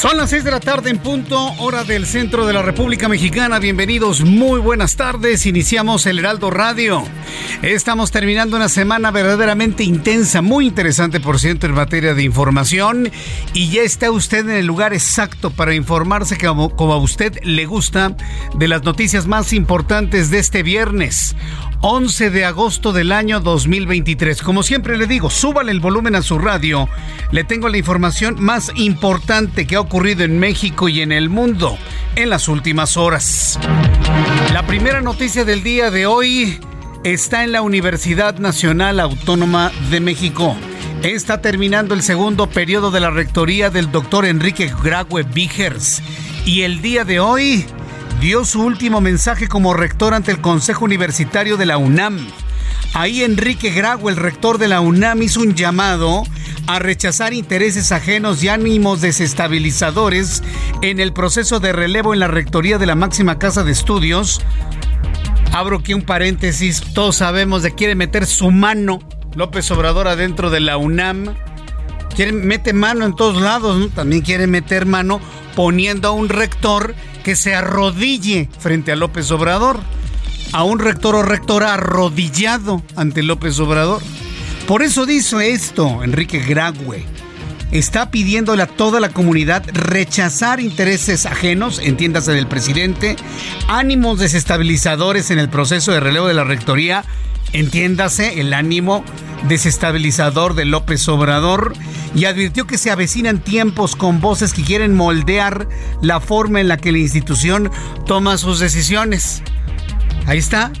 Son las 6 de la tarde en punto, hora del centro de la República Mexicana. Bienvenidos, muy buenas tardes. Iniciamos el Heraldo Radio. Estamos terminando una semana verdaderamente intensa, muy interesante, por cierto, en materia de información. Y ya está usted en el lugar exacto para informarse como, como a usted le gusta de las noticias más importantes de este viernes. 11 de agosto del año 2023. Como siempre le digo, súbale el volumen a su radio. Le tengo la información más importante que ha ocurrido en México y en el mundo en las últimas horas. La primera noticia del día de hoy está en la Universidad Nacional Autónoma de México. Está terminando el segundo periodo de la rectoría del doctor Enrique Graue Vigers. Y el día de hoy dio su último mensaje como rector ante el Consejo Universitario de la UNAM. Ahí Enrique Graue, el rector de la UNAM, hizo un llamado a rechazar intereses ajenos y ánimos desestabilizadores en el proceso de relevo en la rectoría de la máxima casa de estudios. Abro aquí un paréntesis, todos sabemos de quiere meter su mano López Obrador adentro de la UNAM. Quiere, mete mano en todos lados. También quiere meter mano poniendo a un rector que se arrodille frente a López Obrador. A un rector o rectora arrodillado ante López Obrador. Por eso dice esto Enrique Graue. Está pidiéndole a toda la comunidad rechazar intereses ajenos, entiéndase del presidente, ánimos desestabilizadores en el proceso de relevo de la rectoría, entiéndase el ánimo desestabilizador de López Obrador y advirtió que se avecinan tiempos con voces que quieren moldear la forma en la que la institución toma sus decisiones. Ahí está.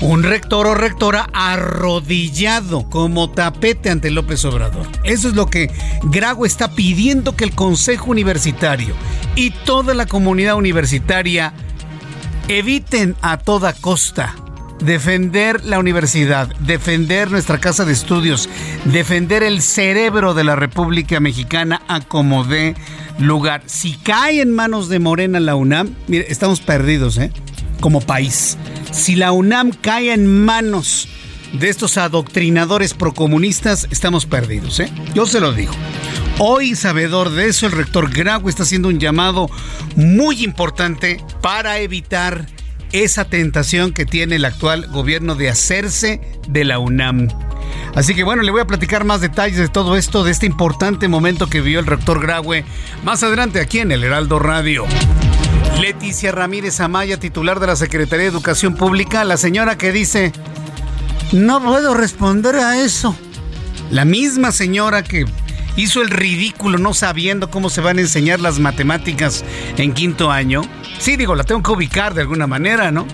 Un rector o rectora arrodillado como tapete ante López Obrador. Eso es lo que Grago está pidiendo que el Consejo Universitario y toda la comunidad universitaria eviten a toda costa defender la universidad, defender nuestra casa de estudios, defender el cerebro de la República Mexicana a como lugar. Si cae en manos de Morena la UNAM, mire, estamos perdidos, ¿eh? Como país. Si la UNAM cae en manos de estos adoctrinadores procomunistas, estamos perdidos, ¿eh? Yo se lo digo. Hoy, sabedor de eso, el rector Grau está haciendo un llamado muy importante para evitar esa tentación que tiene el actual gobierno de hacerse de la UNAM. Así que bueno, le voy a platicar más detalles de todo esto, de este importante momento que vivió el rector Graue, más adelante aquí en el Heraldo Radio. Leticia Ramírez Amaya, titular de la Secretaría de Educación Pública, la señora que dice, no puedo responder a eso. La misma señora que hizo el ridículo no sabiendo cómo se van a enseñar las matemáticas en quinto año. Sí, digo, la tengo que ubicar de alguna manera, ¿no?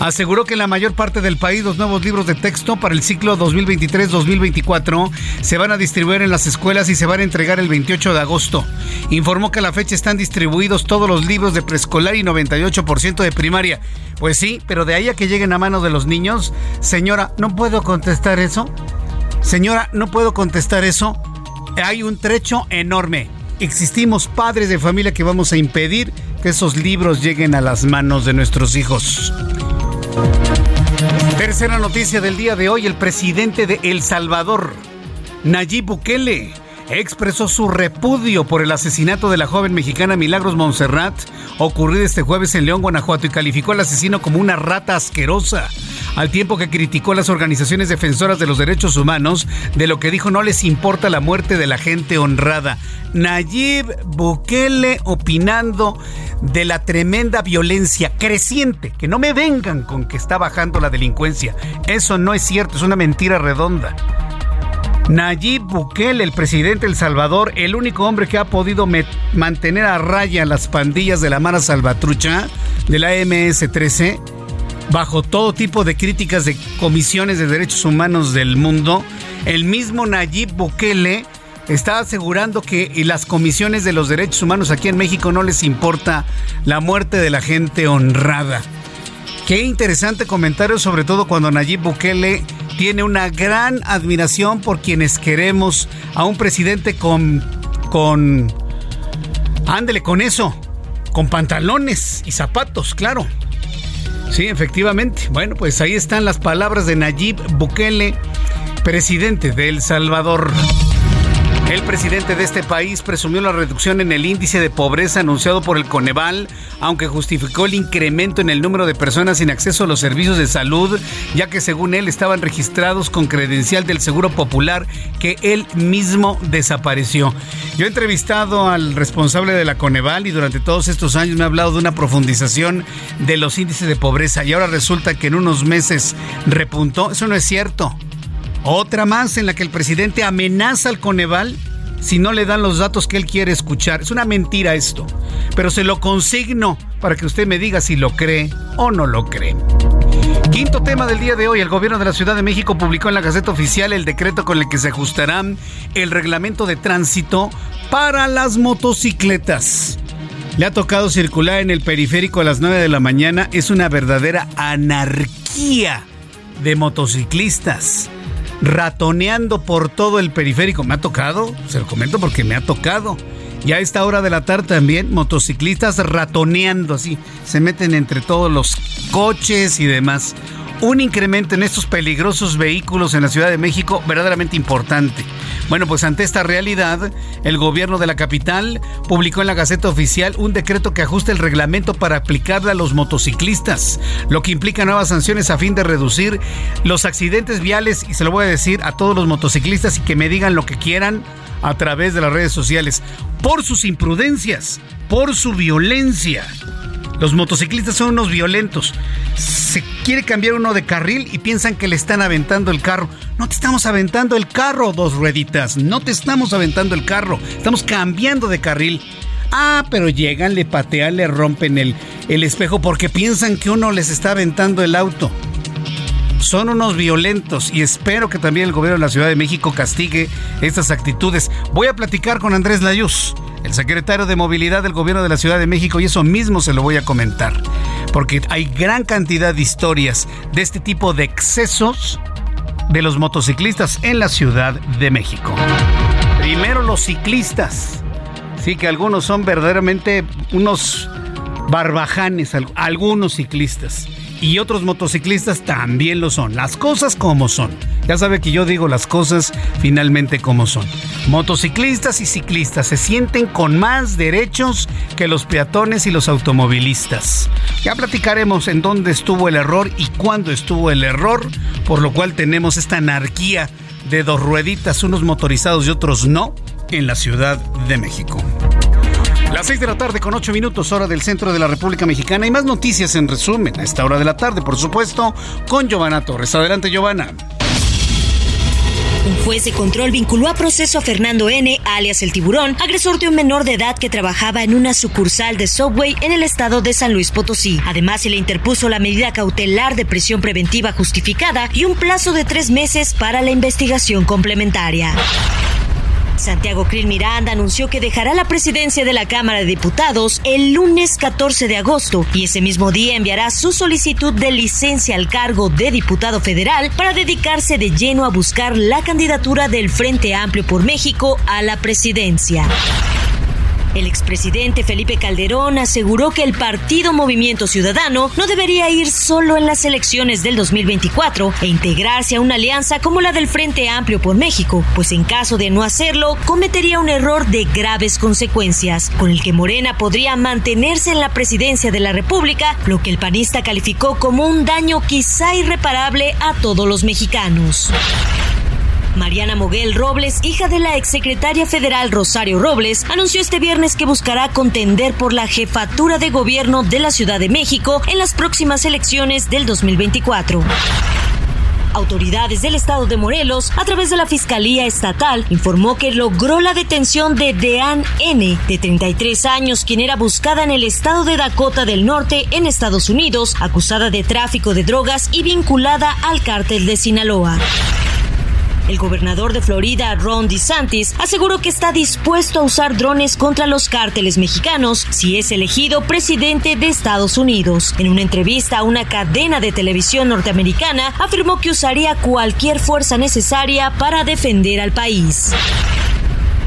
Aseguró que en la mayor parte del país los nuevos libros de texto para el ciclo 2023-2024 se van a distribuir en las escuelas y se van a entregar el 28 de agosto. Informó que a la fecha están distribuidos todos los libros de preescolar y 98% de primaria. Pues sí, pero de ahí a que lleguen a manos de los niños, señora, ¿no puedo contestar eso? Señora, ¿no puedo contestar eso? Hay un trecho enorme. Existimos padres de familia que vamos a impedir que esos libros lleguen a las manos de nuestros hijos. Tercera noticia del día de hoy, el presidente de El Salvador Nayib Bukele expresó su repudio por el asesinato de la joven mexicana Milagros Montserrat, ocurrido este jueves en León, Guanajuato, y calificó al asesino como una rata asquerosa, al tiempo que criticó a las organizaciones defensoras de los derechos humanos, de lo que dijo no les importa la muerte de la gente honrada. Nayib Bukele opinando de la tremenda violencia creciente, que no me vengan con que está bajando la delincuencia. Eso no es cierto, es una mentira redonda. Nayib Bukele, el presidente de El Salvador, el único hombre que ha podido mantener a raya las pandillas de la Mara Salvatrucha, de la MS-13, bajo todo tipo de críticas de comisiones de derechos humanos del mundo, el mismo Nayib Bukele está asegurando que las comisiones de los derechos humanos aquí en México no les importa la muerte de la gente honrada. Qué interesante comentario, sobre todo cuando Nayib Bukele tiene una gran admiración por quienes queremos a un presidente con. con. ándele con eso, con pantalones y zapatos, claro. Sí, efectivamente. Bueno, pues ahí están las palabras de Nayib Bukele, presidente de El Salvador. El presidente de este país presumió la reducción en el índice de pobreza anunciado por el Coneval, aunque justificó el incremento en el número de personas sin acceso a los servicios de salud, ya que según él estaban registrados con credencial del Seguro Popular que él mismo desapareció. Yo he entrevistado al responsable de la Coneval y durante todos estos años me ha hablado de una profundización de los índices de pobreza y ahora resulta que en unos meses repuntó. Eso no es cierto. Otra más en la que el presidente amenaza al Coneval si no le dan los datos que él quiere escuchar. Es una mentira esto, pero se lo consigno para que usted me diga si lo cree o no lo cree. Quinto tema del día de hoy, el gobierno de la Ciudad de México publicó en la Gaceta Oficial el decreto con el que se ajustará el reglamento de tránsito para las motocicletas. Le ha tocado circular en el periférico a las 9 de la mañana. Es una verdadera anarquía de motociclistas ratoneando por todo el periférico. Me ha tocado, se lo comento porque me ha tocado. Y a esta hora de la tarde también motociclistas ratoneando así, se meten entre todos los coches y demás un incremento en estos peligrosos vehículos en la Ciudad de México verdaderamente importante. Bueno, pues ante esta realidad, el gobierno de la capital publicó en la Gaceta Oficial un decreto que ajusta el reglamento para aplicarle a los motociclistas, lo que implica nuevas sanciones a fin de reducir los accidentes viales y se lo voy a decir a todos los motociclistas y que me digan lo que quieran a través de las redes sociales por sus imprudencias, por su violencia. Los motociclistas son unos violentos. Se quiere cambiar uno de carril y piensan que le están aventando el carro. No te estamos aventando el carro, dos rueditas. No te estamos aventando el carro. Estamos cambiando de carril. Ah, pero llegan, le patean, le rompen el, el espejo porque piensan que uno les está aventando el auto son unos violentos y espero que también el gobierno de la Ciudad de México castigue estas actitudes. Voy a platicar con Andrés Layuz, el secretario de Movilidad del gobierno de la Ciudad de México, y eso mismo se lo voy a comentar, porque hay gran cantidad de historias de este tipo de excesos de los motociclistas en la Ciudad de México. Primero los ciclistas. Sí, que algunos son verdaderamente unos barbajanes, algunos ciclistas y otros motociclistas también lo son. Las cosas como son. Ya sabe que yo digo las cosas finalmente como son. Motociclistas y ciclistas se sienten con más derechos que los peatones y los automovilistas. Ya platicaremos en dónde estuvo el error y cuándo estuvo el error, por lo cual tenemos esta anarquía de dos rueditas, unos motorizados y otros no, en la Ciudad de México. Las 6 de la tarde con 8 minutos hora del centro de la República Mexicana y más noticias en resumen a esta hora de la tarde, por supuesto, con Giovanna Torres. Adelante, Giovanna. Un juez de control vinculó a proceso a Fernando N., alias el tiburón, agresor de un menor de edad que trabajaba en una sucursal de Subway en el estado de San Luis Potosí. Además, se le interpuso la medida cautelar de prisión preventiva justificada y un plazo de tres meses para la investigación complementaria. Santiago Krill Miranda anunció que dejará la presidencia de la Cámara de Diputados el lunes 14 de agosto y ese mismo día enviará su solicitud de licencia al cargo de diputado federal para dedicarse de lleno a buscar la candidatura del Frente Amplio por México a la presidencia. El expresidente Felipe Calderón aseguró que el partido Movimiento Ciudadano no debería ir solo en las elecciones del 2024 e integrarse a una alianza como la del Frente Amplio por México, pues en caso de no hacerlo, cometería un error de graves consecuencias, con el que Morena podría mantenerse en la presidencia de la República, lo que el panista calificó como un daño quizá irreparable a todos los mexicanos. Mariana Moguel Robles, hija de la exsecretaria federal Rosario Robles, anunció este viernes que buscará contender por la jefatura de gobierno de la Ciudad de México en las próximas elecciones del 2024. Autoridades del estado de Morelos, a través de la Fiscalía Estatal, informó que logró la detención de Dean N., de 33 años, quien era buscada en el estado de Dakota del Norte, en Estados Unidos, acusada de tráfico de drogas y vinculada al cártel de Sinaloa. El gobernador de Florida, Ron DeSantis, aseguró que está dispuesto a usar drones contra los cárteles mexicanos si es elegido presidente de Estados Unidos. En una entrevista a una cadena de televisión norteamericana, afirmó que usaría cualquier fuerza necesaria para defender al país.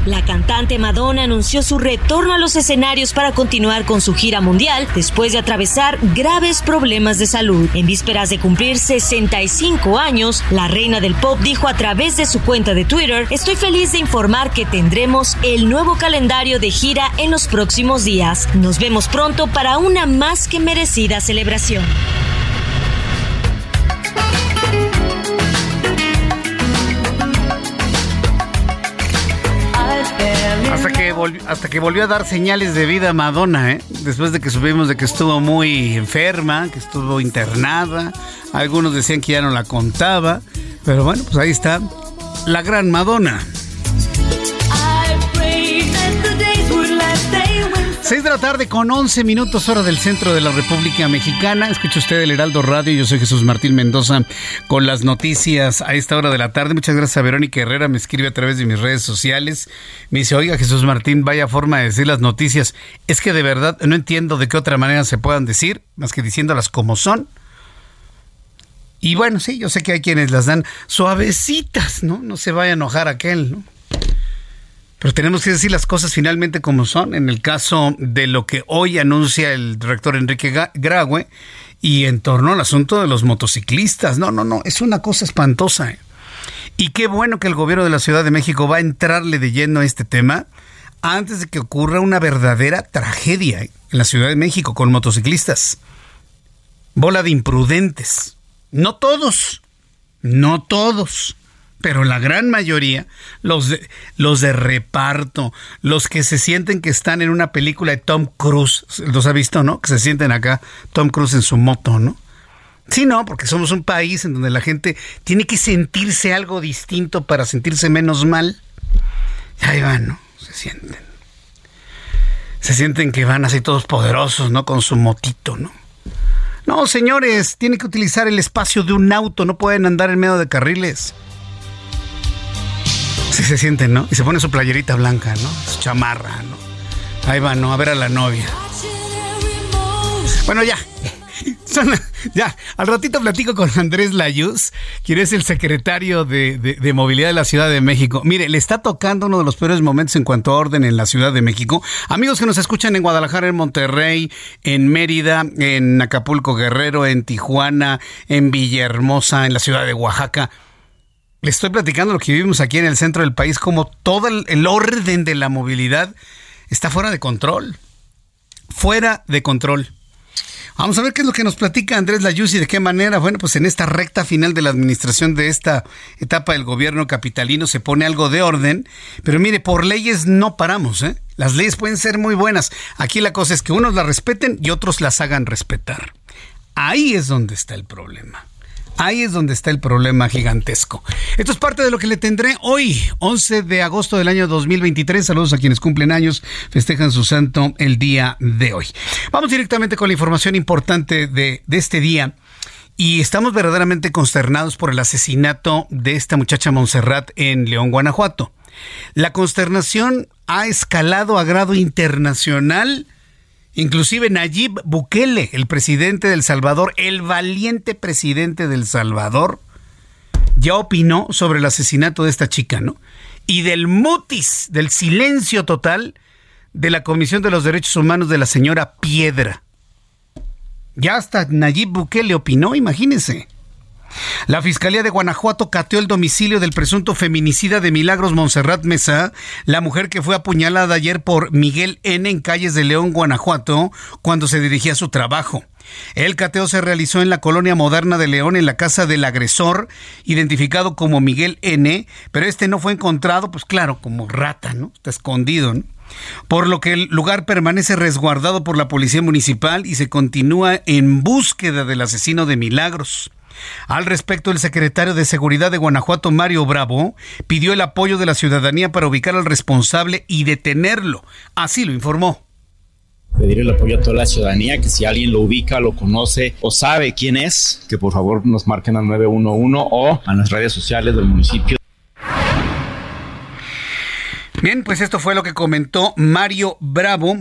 La cantante Madonna anunció su retorno a los escenarios para continuar con su gira mundial después de atravesar graves problemas de salud. En vísperas de cumplir 65 años, la reina del pop dijo a través de su cuenta de Twitter, estoy feliz de informar que tendremos el nuevo calendario de gira en los próximos días. Nos vemos pronto para una más que merecida celebración. Hasta que volvió a dar señales de vida Madonna, ¿eh? después de que supimos de que estuvo muy enferma, que estuvo internada. Algunos decían que ya no la contaba, pero bueno, pues ahí está la gran Madonna. 6 de la tarde con 11 minutos hora del centro de la República Mexicana. Escucha usted el Heraldo Radio. Yo soy Jesús Martín Mendoza con las noticias a esta hora de la tarde. Muchas gracias a Verónica Herrera. Me escribe a través de mis redes sociales. Me dice, oiga Jesús Martín, vaya forma de decir las noticias. Es que de verdad no entiendo de qué otra manera se puedan decir, más que diciéndolas como son. Y bueno, sí, yo sé que hay quienes las dan suavecitas, ¿no? No se vaya a enojar aquel, ¿no? Pero tenemos que decir las cosas finalmente como son. En el caso de lo que hoy anuncia el rector Enrique Graue y en torno al asunto de los motociclistas. No, no, no, es una cosa espantosa. Y qué bueno que el gobierno de la Ciudad de México va a entrarle de lleno a este tema antes de que ocurra una verdadera tragedia en la Ciudad de México con motociclistas. Bola de imprudentes. No todos, no todos pero la gran mayoría, los de, reparto, los que se sienten que están en una película de Tom Cruise, los ha visto, ¿no? Que se sienten acá, Tom Cruise en su moto, ¿no? Sí, no, porque somos un país en donde la gente tiene que sentirse algo distinto para sentirse menos mal. Y ahí van, ¿no? Se sienten. Se sienten que van así todos poderosos, ¿no? Con su motito, ¿no? No, señores, tienen que utilizar el espacio de un auto, no pueden andar en medio de carriles. Se sienten, ¿no? Y se pone su playerita blanca, ¿no? Su chamarra, ¿no? Ahí va, ¿no? A ver a la novia. Bueno, ya. ya, al ratito platico con Andrés Layuz, quien es el secretario de, de, Movilidad de la Ciudad de México. Mire, le está tocando uno de los peores momentos en cuanto a orden en la Ciudad de México. Amigos que nos escuchan en Guadalajara, en Monterrey, en Mérida, en Acapulco Guerrero, en Tijuana, en Villahermosa, en la ciudad de Oaxaca le estoy platicando lo que vivimos aquí en el centro del país, como todo el, orden de la movilidad está fuera de control. Fuera de control. Vamos a ver qué es lo que nos platica Andrés Layuz y de qué manera, bueno, pues en esta recta final de la administración de esta etapa del gobierno capitalino se pone algo de orden, pero mire, por leyes no paramos, ¿eh? Las leyes pueden ser muy buenas. Aquí la cosa es que unos las respeten y otros las hagan respetar. Ahí es donde está el problema. Ahí es donde está el problema gigantesco. Esto es parte de lo que le tendré hoy, 11 de agosto del año 2023. Saludos a quienes cumplen años, festejan su santo el día de hoy. Vamos directamente con la información importante de, de este día. Y estamos verdaderamente consternados por el asesinato de esta muchacha Montserrat en León, Guanajuato. La consternación ha escalado a grado internacional Inclusive Nayib Bukele, el presidente del Salvador, el valiente presidente del Salvador, ya opinó sobre el asesinato de esta chica, ¿no? Y del mutis, del silencio total de la Comisión de los Derechos Humanos de la señora Piedra. Ya hasta Nayib Bukele opinó, imagínense. La Fiscalía de Guanajuato cateó el domicilio del presunto feminicida de Milagros Monserrat Mesa, la mujer que fue apuñalada ayer por Miguel N. en calles de León, Guanajuato, cuando se dirigía a su trabajo. El cateo se realizó en la colonia moderna de León, en la casa del agresor, identificado como Miguel N., pero este no fue encontrado, pues claro, como rata, ¿no? Está escondido, ¿no? Por lo que el lugar permanece resguardado por la policía municipal y se continúa en búsqueda del asesino de Milagros. Al respecto, el secretario de Seguridad de Guanajuato, Mario Bravo, pidió el apoyo de la ciudadanía para ubicar al responsable y detenerlo. Así lo informó pedir el apoyo a toda la ciudadanía, que si alguien lo ubica, lo conoce o sabe quién es, que por favor nos marquen al 911 o a las redes sociales del municipio. Bien, pues esto fue lo que comentó Mario Bravo,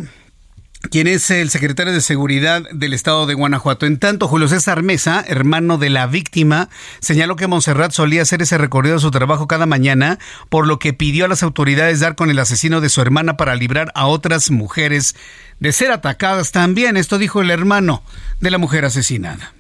quien es el secretario de Seguridad del Estado de Guanajuato. En tanto, Julio César Mesa, hermano de la víctima, señaló que Montserrat solía hacer ese recorrido de su trabajo cada mañana, por lo que pidió a las autoridades dar con el asesino de su hermana para librar a otras mujeres de ser atacadas también. Esto dijo el hermano de la mujer asesinada.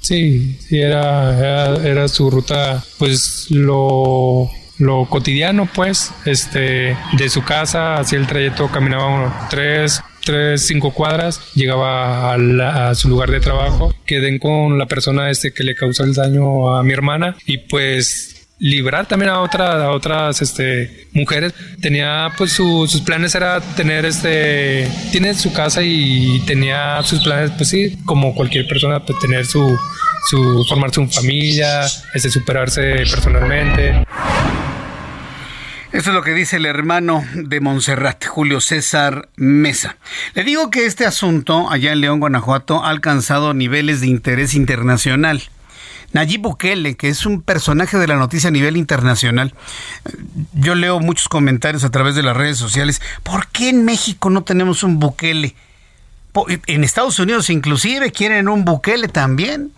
Sí, sí, era, era, su ruta, pues lo lo cotidiano, pues, este, de su casa hacia el trayecto caminaba tres, tres, cinco cuadras, llegaba a, su lugar de trabajo, quedé con la persona este que le causó el daño a mi hermana y pues librar también a otras a otras este mujeres. Tenía pues sus planes era tener este tiene su casa y tenía sus planes pues sí como cualquier persona pues tener su su formarse una familia este superarse personalmente eso es lo que dice el hermano de Montserrat, Julio César Mesa. Le digo que este asunto allá en León, Guanajuato, ha alcanzado niveles de interés internacional. Nayib Bukele, que es un personaje de la noticia a nivel internacional. Yo leo muchos comentarios a través de las redes sociales. ¿Por qué en México no tenemos un Bukele? En Estados Unidos inclusive quieren un Bukele también.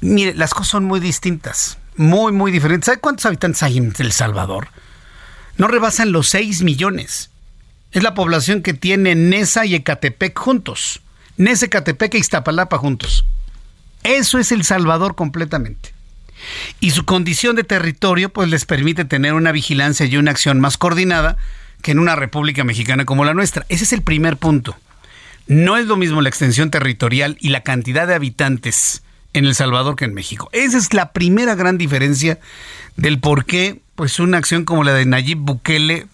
Mire, las cosas son muy distintas, muy, muy diferentes. ¿Sabe cuántos habitantes hay en El Salvador? No rebasan los 6 millones. Es la población que tiene Nesa y Ecatepec juntos. Nesa, Ecatepec e Iztapalapa juntos. Eso es El Salvador completamente. Y su condición de territorio pues les permite tener una vigilancia y una acción más coordinada que en una república mexicana como la nuestra. Ese es el primer punto. No es lo mismo la extensión territorial y la cantidad de habitantes en El Salvador que en México. Esa es la primera gran diferencia del por qué pues una acción como la de Nayib Bukele,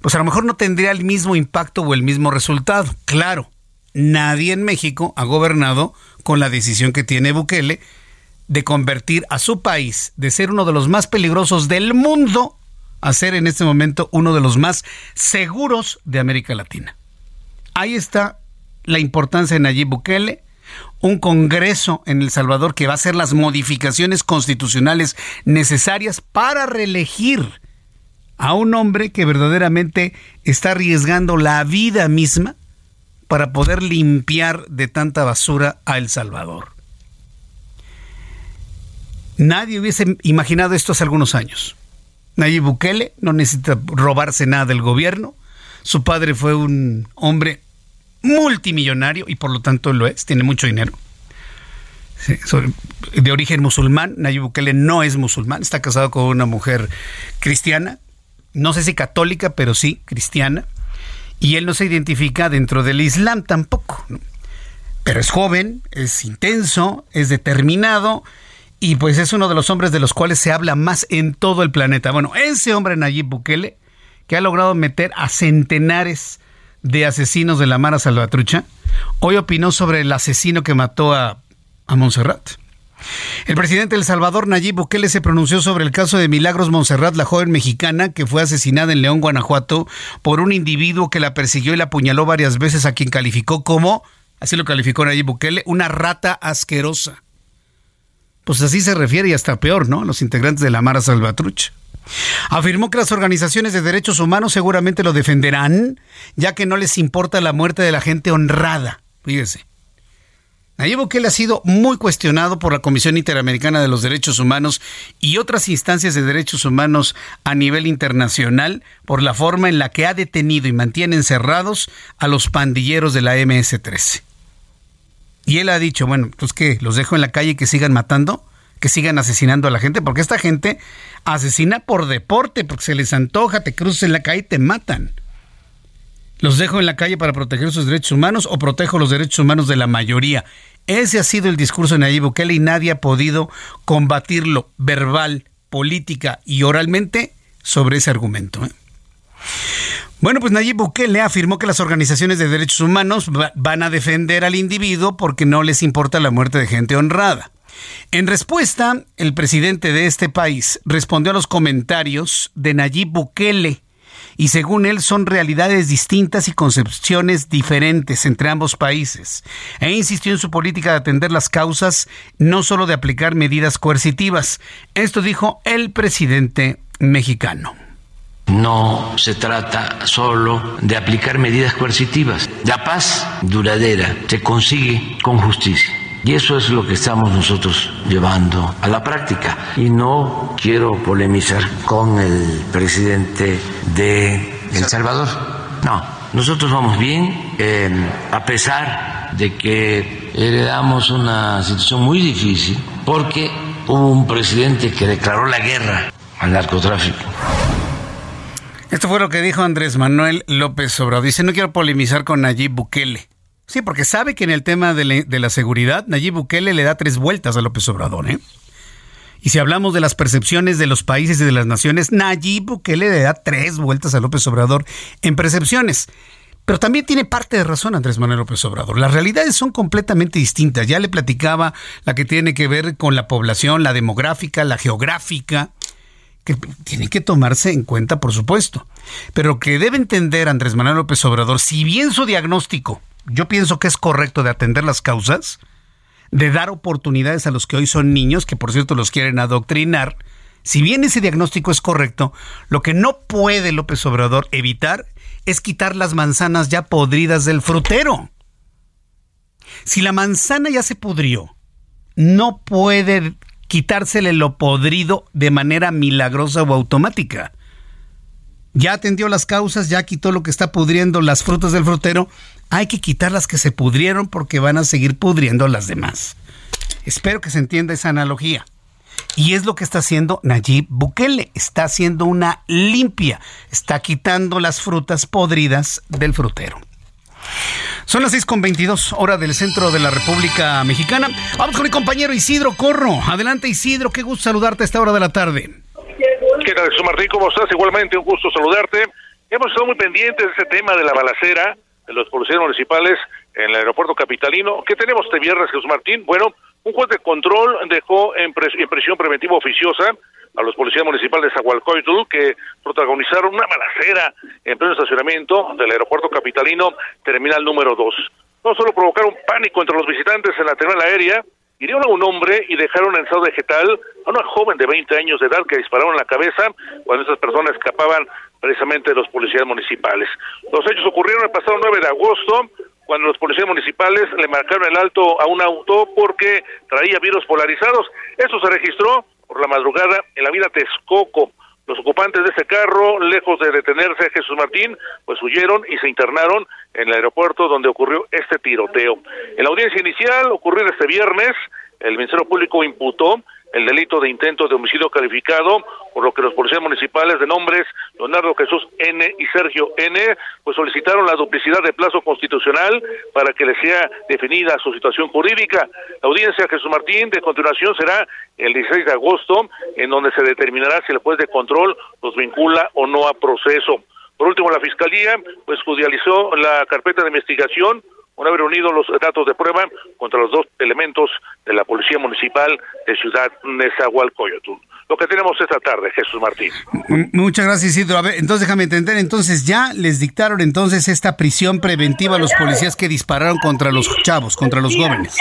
pues a lo mejor no tendría el mismo impacto o el mismo resultado. Claro, nadie en México ha gobernado con la decisión que tiene Bukele de convertir a su país de ser uno de los más peligrosos del mundo a ser en este momento uno de los más seguros de América Latina. Ahí está la importancia de Nayib Bukele un Congreso en El Salvador que va a hacer las modificaciones constitucionales necesarias para reelegir a un hombre que verdaderamente está arriesgando la vida misma para poder limpiar de tanta basura a El Salvador. Nadie hubiese imaginado esto hace algunos años. Nayib Bukele no necesita robarse nada del gobierno. Su padre fue un hombre multimillonario y por lo tanto lo es, tiene mucho dinero. de origen musulmán, Nayib Bukele no es musulmán, está casado con una mujer cristiana, no sé si católica, pero sí cristiana, y él no se identifica dentro del Islam tampoco. Pero es joven, es intenso, es determinado y pues es uno de los hombres de los cuales se habla más en todo el planeta. Bueno, ese hombre Nayib Bukele, que ha logrado meter a centenares de asesinos de la Mara Salvatrucha, hoy opinó sobre el asesino que mató a, a Montserrat. El presidente de El Salvador, Nayib Bukele, se pronunció sobre el caso de Milagros Montserrat, la joven mexicana que fue asesinada en León, Guanajuato, por un individuo que la persiguió y la apuñaló varias veces, a quien calificó como, así lo calificó Nayib Bukele, una rata asquerosa. Pues así se refiere y hasta peor, ¿no? Los integrantes de la Mara Salvatrucha. Afirmó que las organizaciones de derechos humanos seguramente lo defenderán, ya que no les importa la muerte de la gente honrada. Fíjese. Nayib Bukele ha sido muy cuestionado por la Comisión Interamericana de los Derechos Humanos y otras instancias de derechos humanos a nivel internacional por la forma en la que ha detenido y mantiene encerrados a los pandilleros de la MS-13. Y él ha dicho, bueno, pues que los dejo en la calle y que sigan matando, que sigan asesinando a la gente, porque esta gente asesina por deporte, porque se les antoja, te cruzas en la calle y te matan. ¿Los dejo en la calle para proteger sus derechos humanos o protejo los derechos humanos de la mayoría? Ese ha sido el discurso de Nayib Bukele y nadie ha podido combatirlo verbal, política y oralmente sobre ese argumento. ¿eh? Bueno, pues Nayib Bukele afirmó que las organizaciones de derechos humanos van a defender al individuo porque no les importa la muerte de gente honrada. En respuesta, el presidente de este país respondió a los comentarios de Nayib Bukele y según él son realidades distintas y concepciones diferentes entre ambos países. E insistió en su política de atender las causas, no solo de aplicar medidas coercitivas. Esto dijo el presidente mexicano. No se trata solo de aplicar medidas coercitivas. La paz duradera se consigue con justicia. Y eso es lo que estamos nosotros llevando a la práctica. Y no quiero polemizar con el presidente de El Salvador. No, nosotros vamos bien, eh, a pesar de que heredamos una situación muy difícil, porque hubo un presidente que declaró la guerra al narcotráfico. Esto fue lo que dijo Andrés Manuel López Obrador. Dice, no quiero polemizar con Nayib Bukele. Sí, porque sabe que en el tema de, la seguridad, Nayib Bukele le da tres vueltas a López Obrador, ¿eh? Y si hablamos de las percepciones de los países y de las naciones, Nayib Bukele le da tres vueltas a López Obrador en percepciones. Pero también tiene parte de razón Andrés Manuel López Obrador. Las realidades son completamente distintas. Ya le platicaba la que tiene que ver con la población, la demográfica, la geográfica, que tiene que tomarse en cuenta, por supuesto. Pero que debe entender Andrés Manuel López Obrador, si bien su diagnóstico yo pienso que es correcto de atender las causas, de dar oportunidades a los que hoy son niños, que por cierto los quieren adoctrinar. Si bien ese diagnóstico es correcto, lo que no puede López Obrador evitar es quitar las manzanas ya podridas del frutero. Si la manzana ya se pudrió, no puede quitársele lo podrido de manera milagrosa o automática. Ya atendió las causas, ya quitó lo que está pudriendo las frutas del frutero, hay que quitar las que se pudrieron porque van a seguir pudriendo las demás. Espero que se entienda esa analogía. Y es lo que está haciendo Nayib Bukele. Está haciendo una limpia. Está quitando las frutas podridas del frutero. Son las 6.22, hora del centro de la República Mexicana. Vamos con mi compañero Isidro Corro. Adelante Isidro, qué gusto saludarte a esta hora de la tarde. ¿Qué tal, Jesús Martín? ¿Cómo estás? Igualmente, un gusto saludarte. Hemos estado muy pendientes de ese tema de la balacera los policías municipales en el aeropuerto capitalino. ¿Qué tenemos este viernes, Jesús Martín? Bueno, un juez de control dejó en, prisión preventiva oficiosa a los policías municipales de Zahualcoyotl que protagonizaron una balacera en pleno estacionamiento del aeropuerto capitalino, terminal número 2. No solo provocaron pánico entre los visitantes en la terminal aérea, hirieron a un hombre y dejaron en estado vegetal a una joven de 20 años de edad que dispararon la cabeza cuando esas personas escapaban precisamente de los policías municipales. Los hechos ocurrieron el pasado 9 de agosto, cuando los policías municipales le marcaron el alto a un auto porque traía virus polarizados. Eso se registró por la madrugada en la vía Texcoco. Los ocupantes de ese carro, lejos de detenerse a Jesús Martín, pues huyeron y se internaron en el aeropuerto donde ocurrió este tiroteo. En la audiencia inicial, ocurrió este viernes, el Ministerio Público imputó el delito de intento de homicidio calificado, por lo que los policías municipales de nombres Leonardo Jesús N y Sergio N, pues solicitaron la duplicidad de plazo constitucional para que les sea definida su situación jurídica. La audiencia Jesús Martín de continuación será el 16 de agosto, en donde se determinará si el juez de control los vincula o no a proceso. Por último, la Fiscalía pues judicializó la carpeta de investigación una haber unido los datos de prueba contra los dos elementos de la Policía Municipal de Ciudad Nezahualcóyotl. Lo que tenemos esta tarde, Jesús Martín. Muchas gracias, Isidro. A ver, entonces déjame entender, entonces ya les dictaron entonces esta prisión preventiva a los policías que dispararon contra los chavos, contra los jóvenes.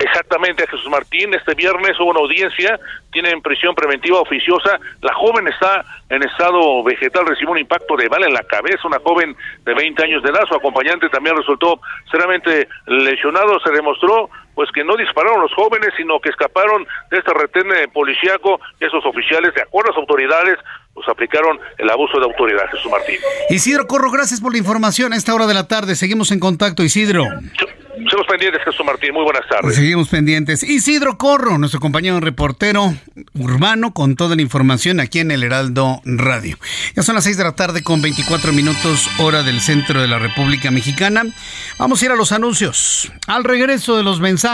Exactamente, Jesús Martín. Este viernes hubo una audiencia, tienen prisión preventiva oficiosa. La joven está en estado vegetal, recibió un impacto de bala en la cabeza. Una joven de 20 años de edad, su acompañante también resultó seriamente lesionado. Se demostró pues que no dispararon los jóvenes, sino que escaparon de este retén policíaco. Esos oficiales, de acuerdo a las autoridades, pues aplicaron el abuso de autoridad, Jesús Martín. Isidro Corro, gracias por la información a esta hora de la tarde. Seguimos en contacto, Isidro. Seguimos pendientes, Jesús Martín. Muy buenas tardes. Seguimos pendientes. Isidro Corro, nuestro compañero reportero urbano, con toda la información aquí en el Heraldo Radio. Ya son las 6 de la tarde con 24 minutos, hora del centro de la República Mexicana. Vamos a ir a los anuncios. Al regreso de los mensajes.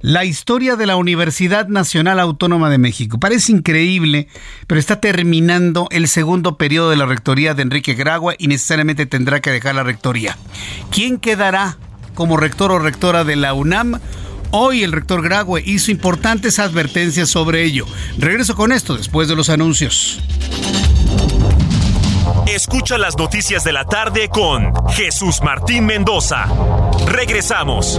La historia de la Universidad Nacional Autónoma de México. Parece increíble, pero está terminando el segundo periodo de la rectoría de Enrique Gragua y necesariamente tendrá que dejar la rectoría. ¿Quién quedará como rector o rectora de la UNAM? Hoy el rector Grague hizo importantes advertencias sobre ello. Regreso con esto después de los anuncios. Escucha las noticias de la tarde con Jesús Martín Mendoza. Regresamos.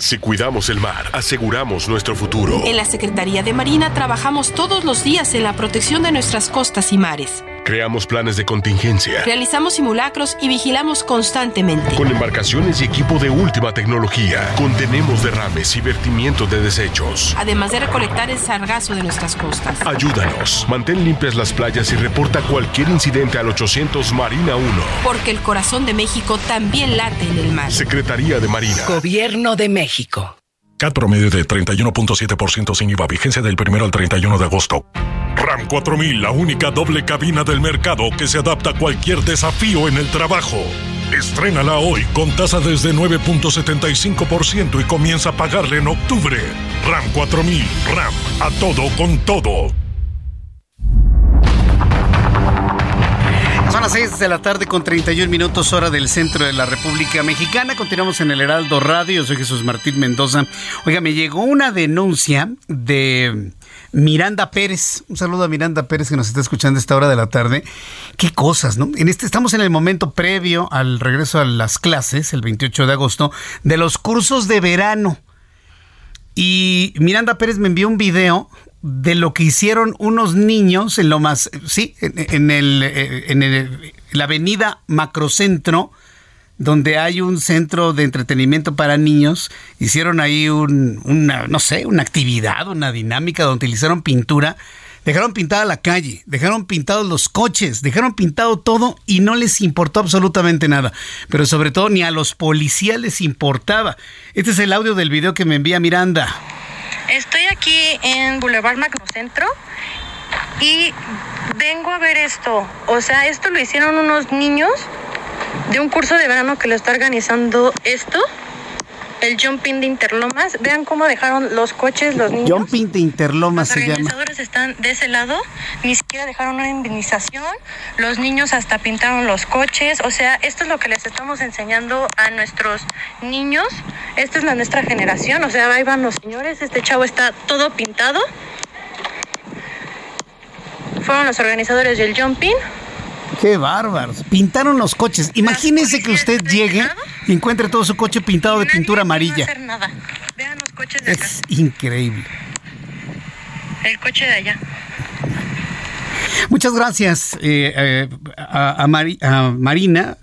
Si cuidamos el mar, aseguramos nuestro futuro. En la Secretaría de Marina trabajamos todos los días en la protección de nuestras costas y mares. Creamos planes de contingencia. Realizamos simulacros y vigilamos constantemente. Con embarcaciones y equipo de última tecnología, contenemos derrames y vertimientos de desechos. Además de recolectar el sargazo de nuestras costas. Ayúdanos. Mantén limpias las playas y reporta cualquier incidente al 800 Marina 1. Porque el corazón de México también late en el mar. Secretaría de Marina. Gobierno de México. CAT promedio de 31.7% sin IVA, vigencia del 1 al 31 de agosto. RAM 4000, la única doble cabina del mercado que se adapta a cualquier desafío en el trabajo. Estrénala hoy con tasa desde 9.75% y comienza a pagarle en octubre. RAM 4000, RAM, a todo con todo. Son las 6 de la tarde con 31 minutos hora del centro de la República Mexicana. Continuamos en el Heraldo Radio. Yo soy Jesús Martín Mendoza. Oiga, me llegó una denuncia de Miranda Pérez. Un saludo a Miranda Pérez que nos está escuchando a esta hora de la tarde. Qué cosas, ¿no? En este estamos en el momento previo al regreso a las clases, el 28 de agosto, de los cursos de verano. Y Miranda Pérez me envió un video de lo que hicieron unos niños en lo más, sí, en, el, en el, la avenida Macrocentro, donde hay un centro de entretenimiento para niños, hicieron ahí un, una, no sé, una actividad, una dinámica donde utilizaron pintura, dejaron pintada la calle, dejaron pintados los coches, dejaron pintado todo y no les importó absolutamente nada, pero sobre todo ni a los policías les importaba. Este es el audio del video que me envía Miranda. Estoy aquí en Boulevard Macrocentro y vengo a ver esto. O sea, esto lo hicieron unos niños de un curso de verano que lo está organizando esto. El Jumping de Interlomas. Vean cómo dejaron los coches, los niños. Jumping de Interlomas se llama. Los organizadores están de ese lado. Ni siquiera dejaron una indemnización. Los niños hasta pintaron los coches. O sea, esto es lo que les estamos enseñando a nuestros niños. Esta es la nuestra generación. O sea, ahí van los señores. Este chavo está todo pintado. Fueron los organizadores del Jumping. Qué bárbaros. Pintaron los coches. Imagínese que usted llegue y encuentre todo su coche pintado de pintura amarilla. No hacer nada. Vean los coches de Es increíble. El coche de allá. Muchas gracias eh, eh, a, a, Mari, a, Marina,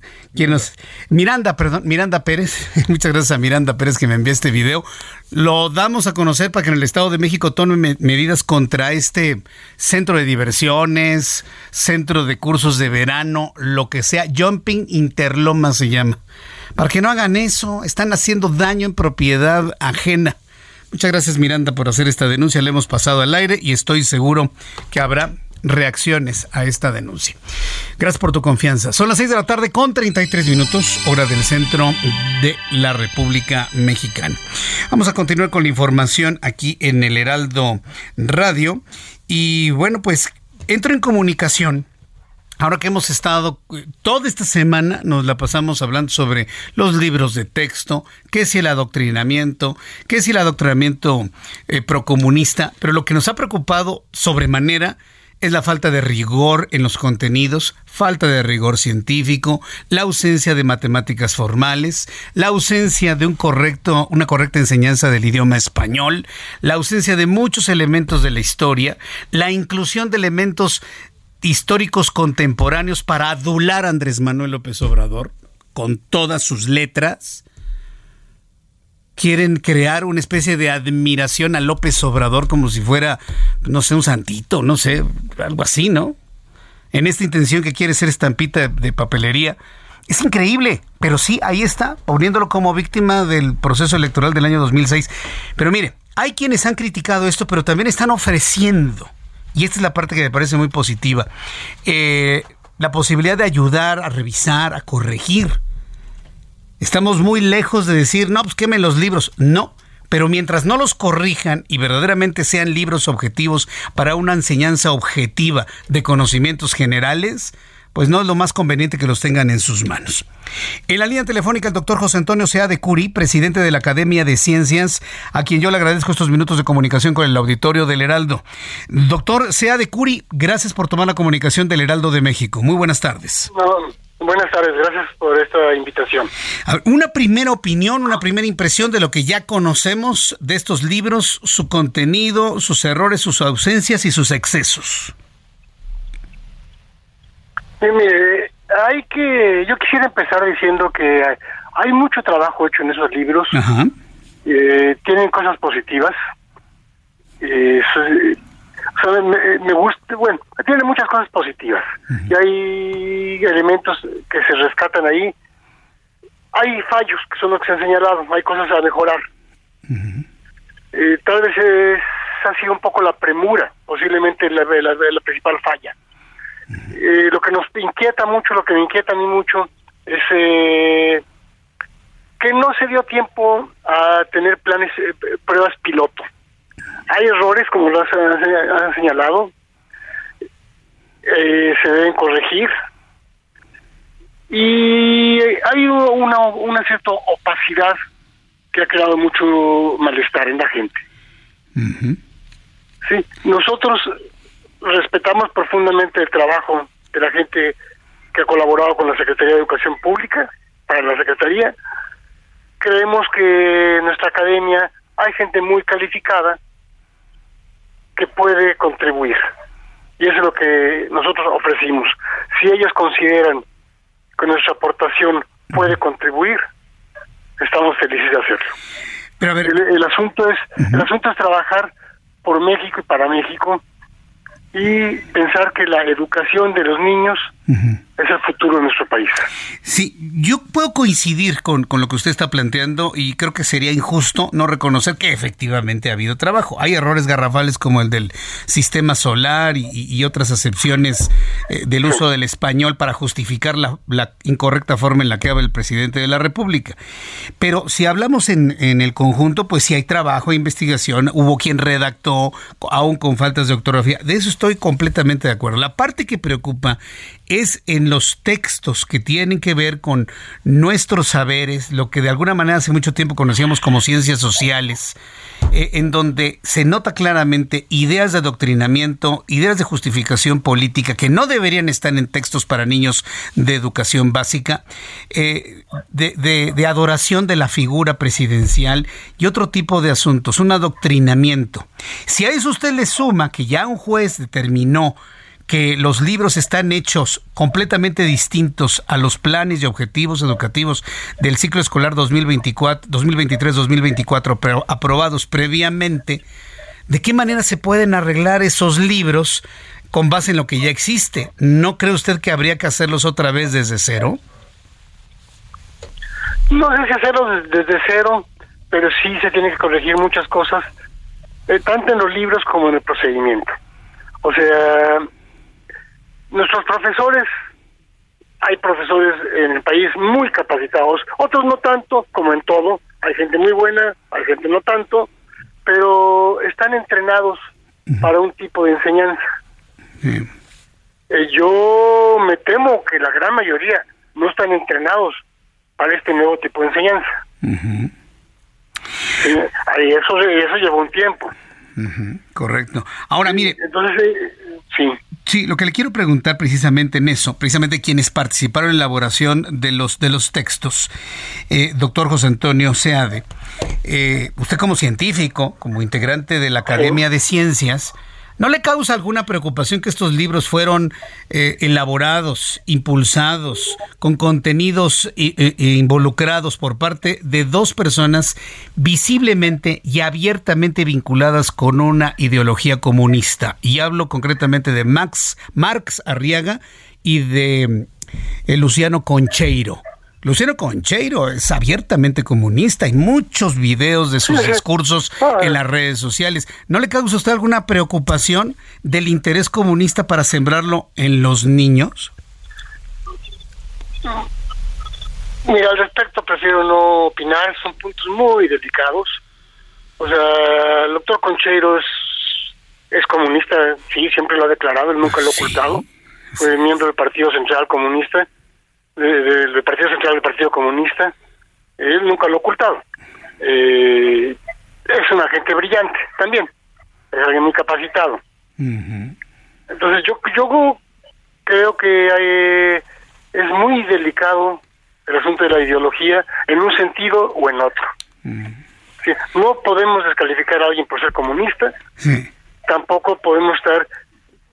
Miranda, perdón, Miranda Pérez. Muchas gracias a Miranda Pérez que me envió este video. Lo damos a conocer para que en el Estado de México tomen me medidas contra este centro de diversiones, centro de cursos de verano, lo que sea. Jumping Interloma se llama. Para que no hagan eso, están haciendo daño en propiedad ajena Muchas gracias Miranda por hacer esta denuncia. Le hemos pasado al aire y estoy seguro que habrá reacciones a esta denuncia. Gracias por tu confianza. Son las 6 de la tarde con 33 minutos, hora del centro de la República Mexicana. Vamos a continuar con la información aquí en el Heraldo Radio. Y bueno, pues entro en comunicación Ahora que hemos estado toda esta semana, nos la pasamos hablando sobre los libros de texto, qué si el adoctrinamiento, qué si el adoctrinamiento eh, procomunista, pero lo que nos ha preocupado sobremanera es la falta de rigor en los contenidos, falta de rigor científico, la ausencia de matemáticas formales, la ausencia de un correcto, una correcta enseñanza del idioma español, la ausencia de muchos elementos de la historia, la inclusión de elementos históricos contemporáneos para adular a Andrés Manuel López Obrador con todas sus letras. Quieren crear una especie de admiración a López Obrador como si fuera, no sé, un santito, no sé, algo así, ¿no? En esta intención que quiere ser estampita de papelería. Es increíble, pero sí, ahí está, poniéndolo como víctima del proceso electoral del año 2006. Pero mire, hay quienes han criticado esto, pero también están ofreciendo y esta es la parte que me parece muy positiva, eh, la posibilidad de ayudar a revisar, a corregir. Estamos muy lejos de decir, no, pues quemen los libros. No, pero mientras no los corrijan y verdaderamente sean libros objetivos para una enseñanza objetiva de conocimientos generales, pues no es lo más conveniente que los tengan en sus manos. En la línea telefónica el doctor José Antonio Sea de Curi, presidente de la Academia de Ciencias, a quien yo le agradezco estos minutos de comunicación con el auditorio del Heraldo. Doctor Sea de Curi, gracias por tomar la comunicación del Heraldo de México. Muy buenas tardes. Buenas tardes, gracias por esta invitación. Una primera opinión, una primera impresión de lo que ya conocemos de estos libros, su contenido, sus errores, sus ausencias y sus excesos. Sí, mire, hay que, yo quisiera empezar diciendo que hay mucho trabajo hecho en esos libros. Eh, tienen cosas positivas. Eh, me, gusta, bueno, tiene muchas cosas positivas. Y hay elementos que se rescatan ahí. Hay fallos que son los que se han señalado, hay cosas a mejorar. Eh, tal vez es, ha sido un poco la premura, posiblemente la, la principal falla. Eh, lo que nos inquieta mucho, lo que me inquieta a mí mucho, es eh, que no se dio tiempo a tener planes, eh, pruebas piloto. Hay errores, como lo han, señalado, se deben corregir. Y hay una, una cierta opacidad que ha creado mucho malestar en la gente. Sí, nosotros respetamos profundamente el trabajo de la gente que ha colaborado con la Secretaría de Educación Pública, para la Secretaría. Creemos que en nuestra academia hay gente muy calificada que puede contribuir. Y eso es lo que nosotros ofrecimos. Si ellos consideran que nuestra aportación puede contribuir, estamos felices de hacerlo. Pero el, asunto es el asunto es trabajar por México y para México y pensar que la educación de los niños es el futuro de nuestro país. Sí, yo puedo coincidir con, con, lo que usted está planteando y creo que sería injusto no reconocer que efectivamente ha habido trabajo. Hay errores garrafales como el del sistema solar y, otras excepciones eh, del uso del español para justificar la, la, incorrecta forma en la que habla el presidente de la República. Pero si hablamos en, en el conjunto, pues sí hay trabajo, investigación, hubo quien redactó, aún con faltas de ortografía. De eso estoy completamente de acuerdo. La parte que preocupa es en los textos que tienen que ver con nuestros saberes, lo que de alguna manera hace mucho tiempo conocíamos como ciencias sociales, eh, en donde se nota claramente ideas de adoctrinamiento, ideas de justificación política que no deberían estar en textos para niños de educación básica, eh, de, de adoración de la figura presidencial y otro tipo de asuntos, un adoctrinamiento. Si a eso usted le suma que ya un juez determinó que los libros están hechos completamente distintos a los planes y objetivos educativos del ciclo escolar 2023-2024, pero aprobados previamente, ¿de qué manera se pueden arreglar esos libros con base en lo que ya existe? ¿No cree usted que habría que hacerlos otra vez desde cero? No hay que hacerlos desde cero, pero sí se tiene que corregir muchas cosas, eh, tanto en los libros como en el procedimiento. O sea, nuestros profesores, hay profesores en el país muy capacitados, otros no tanto, como en todo, hay gente muy buena, hay gente no tanto, pero están entrenados para un tipo de enseñanza. Eh, yo me temo que la gran mayoría no están entrenados para este nuevo tipo de enseñanza. eso, eso llevó un tiempo. Correcto. Ahora, mire. Entonces, eh, sí. Sí, lo que le quiero preguntar precisamente en eso, precisamente quienes participaron en la elaboración de los, de los textos, eh, doctor José Antonio Seade, eh, usted como científico, como integrante de la Academia de Ciencias, ¿No le causa alguna preocupación que estos libros fueron eh, elaborados, impulsados, con contenidos involucrados por parte de dos personas visiblemente y abiertamente vinculadas con una ideología comunista? Y hablo concretamente de Max, Marx Arriaga y de Luciano Concheiro. Luciano Concheiro es abiertamente comunista. Hay muchos videos de sus discursos en las redes sociales. ¿No le causa a usted alguna preocupación del interés comunista para sembrarlo en los niños? Mira, al respecto prefiero no opinar. Son puntos muy delicados. O sea, el doctor Concheiro es, es comunista, sí, siempre lo ha declarado, él nunca lo ha ocultado. Fue miembro del Partido Central Comunista del Partido Central del Partido Comunista, él nunca lo ha ocultado. Eh, es un agente brillante también, es alguien muy capacitado. Entonces yo yo creo que es muy delicado el asunto de la ideología en un sentido o en otro. no podemos descalificar a alguien por ser comunista, tampoco podemos estar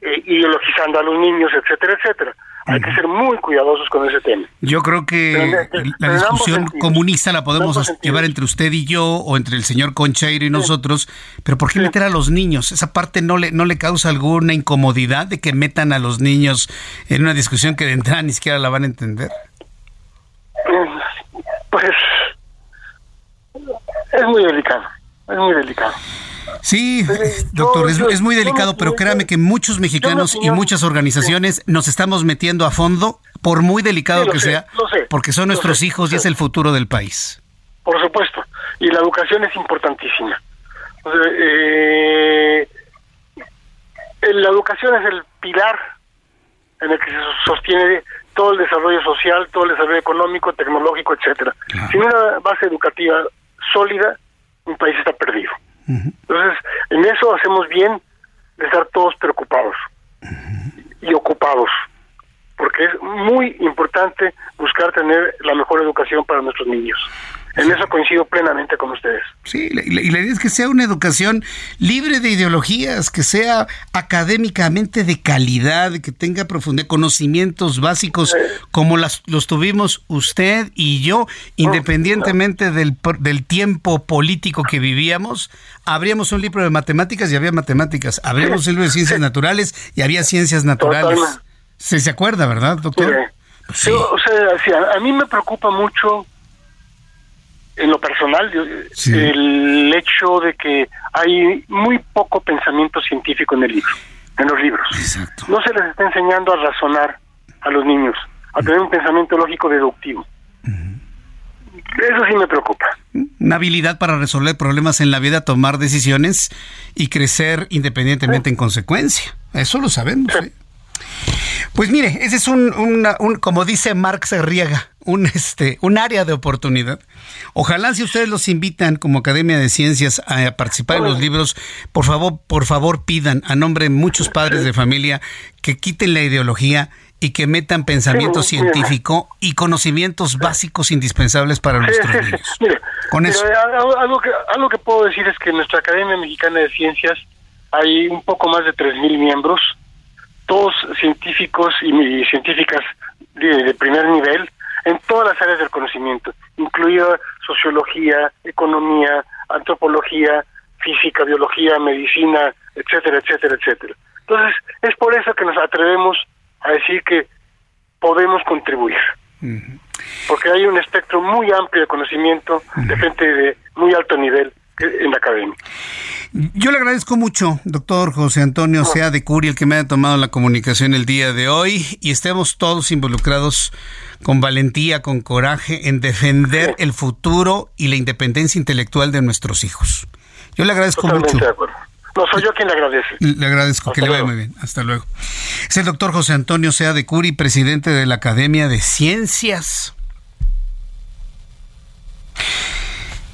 eh, ideologizando a los niños, etcétera, etcétera. Hay que ser muy cuidadosos con ese tema. Yo creo que la discusión comunista la podemos llevar entre usted y yo o entre el señor Concheiro y nosotros, pero ¿por qué meter a los niños? ¿Esa parte no le, no le causa alguna incomodidad de que metan a los niños en una discusión que de entrada ni siquiera la van a entender? Pues es muy delicado, es muy delicado. Sí, doctor, es, muy delicado, pero créame que muchos mexicanos y muchas organizaciones nos estamos metiendo a fondo, por muy delicado que sea, porque son nuestros hijos y es el futuro del país. Por supuesto, y la educación es importantísima. Eh, la educación es el pilar en el que se sostiene todo el desarrollo social, todo el desarrollo económico, tecnológico, etcétera. Sin una base educativa sólida, un país está perdido. Entonces, en eso hacemos bien de estar todos preocupados y ocupados, porque es muy importante buscar tener la mejor educación para nuestros niños. En eso coincido plenamente con ustedes. Sí, y la, idea es que sea una educación libre de ideologías, que sea académicamente de calidad, que tenga profundidad, conocimientos básicos como las, los tuvimos usted y yo, independientemente del, del tiempo político que vivíamos. Habríamos un libro de matemáticas y había matemáticas, habríamos un libro de ciencias naturales y había ciencias naturales. ¿Se, se acuerda, verdad, doctor? Sí. o sea, a mí me preocupa mucho en lo personal, el hecho de que hay muy poco pensamiento científico en el libro, en los libros. No se les está enseñando a razonar a los niños, a tener un pensamiento lógico deductivo. Eso sí me preocupa. Una habilidad para resolver problemas en la vida, tomar decisiones y crecer independientemente en consecuencia. Eso lo sabemos. ¿eh? Pues mire, ese es un, un, como dice Marx Arriaga, un, este, un área de oportunidad. Ojalá si ustedes los invitan como Academia de Ciencias a participar en los libros, por favor, por favor pidan a nombre de muchos padres de familia que quiten la ideología y que metan pensamiento científico y conocimientos básicos indispensables para nuestros niños. Con eso. algo, que, algo que puedo decir es que en nuestra Academia Mexicana de Ciencias hay un poco más de 3.000 miembros, todos científicos y, científicas de primer nivel, en todas las áreas del conocimiento, incluida sociología, economía, antropología, física, biología, medicina, etcétera, etcétera, etcétera. Entonces, es por eso que nos atrevemos a decir que podemos contribuir. Porque hay un espectro muy amplio de conocimiento de gente de muy alto nivel en la academia. Yo le agradezco mucho, doctor José Antonio Sea de Curi, el que me haya tomado la comunicación el día de hoy y estemos todos involucrados con valentía, con coraje en defender el futuro y la independencia intelectual de nuestros hijos. Yo le agradezco mucho. No soy yo quien le agradece. Le agradezco que le vaya muy bien. Hasta luego. Es el doctor José Antonio Sea de Curi, presidente de la Academia de Ciencias.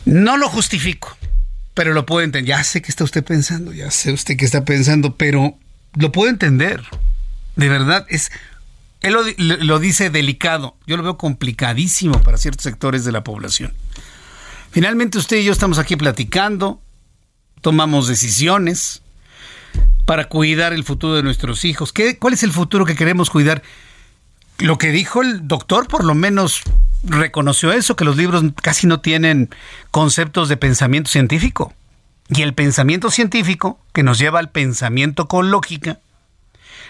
No lo justifico, pero lo puedo entender. Ya sé que está usted pensando, ya sé usted que está pensando, pero lo puedo entender. De verdad, es. Él lo, lo dice delicado. Yo lo veo complicadísimo para ciertos sectores de la población. Finalmente, usted y yo estamos aquí platicando tomamos decisiones para cuidar el futuro de nuestros hijos. ¿Qué, ¿Cuál es el futuro que queremos cuidar? Lo que dijo el doctor por lo menos reconoció eso, que los libros casi no tienen conceptos de pensamiento científico. Y el pensamiento científico, que nos lleva al pensamiento con lógica,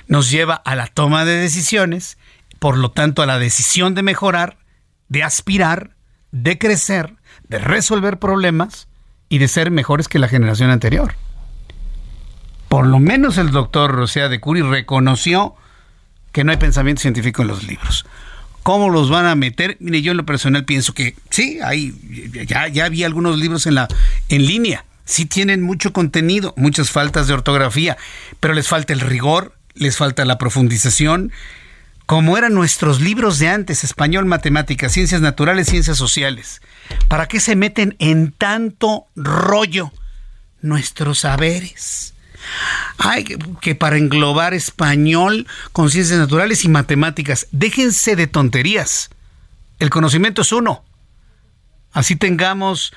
nos lleva a la toma de decisiones, por lo tanto a la decisión de mejorar, de aspirar, de crecer, de resolver problemas y de ser mejores que la generación anterior. Por lo menos el doctor Rosea de Curi reconoció que no hay pensamiento científico en los libros. ¿Cómo los van a meter? Mire, yo en lo personal pienso que sí, hay, ya, ya había algunos libros en, la, en línea. Sí tienen mucho contenido, muchas faltas de ortografía, pero les falta el rigor, les falta la profundización, como eran nuestros libros de antes, español, matemáticas, ciencias naturales, ciencias sociales. ¿Para qué se meten en tanto rollo nuestros saberes? Ay, que, para englobar español con ciencias naturales y matemáticas. Déjense de tonterías. El conocimiento es uno. Así tengamos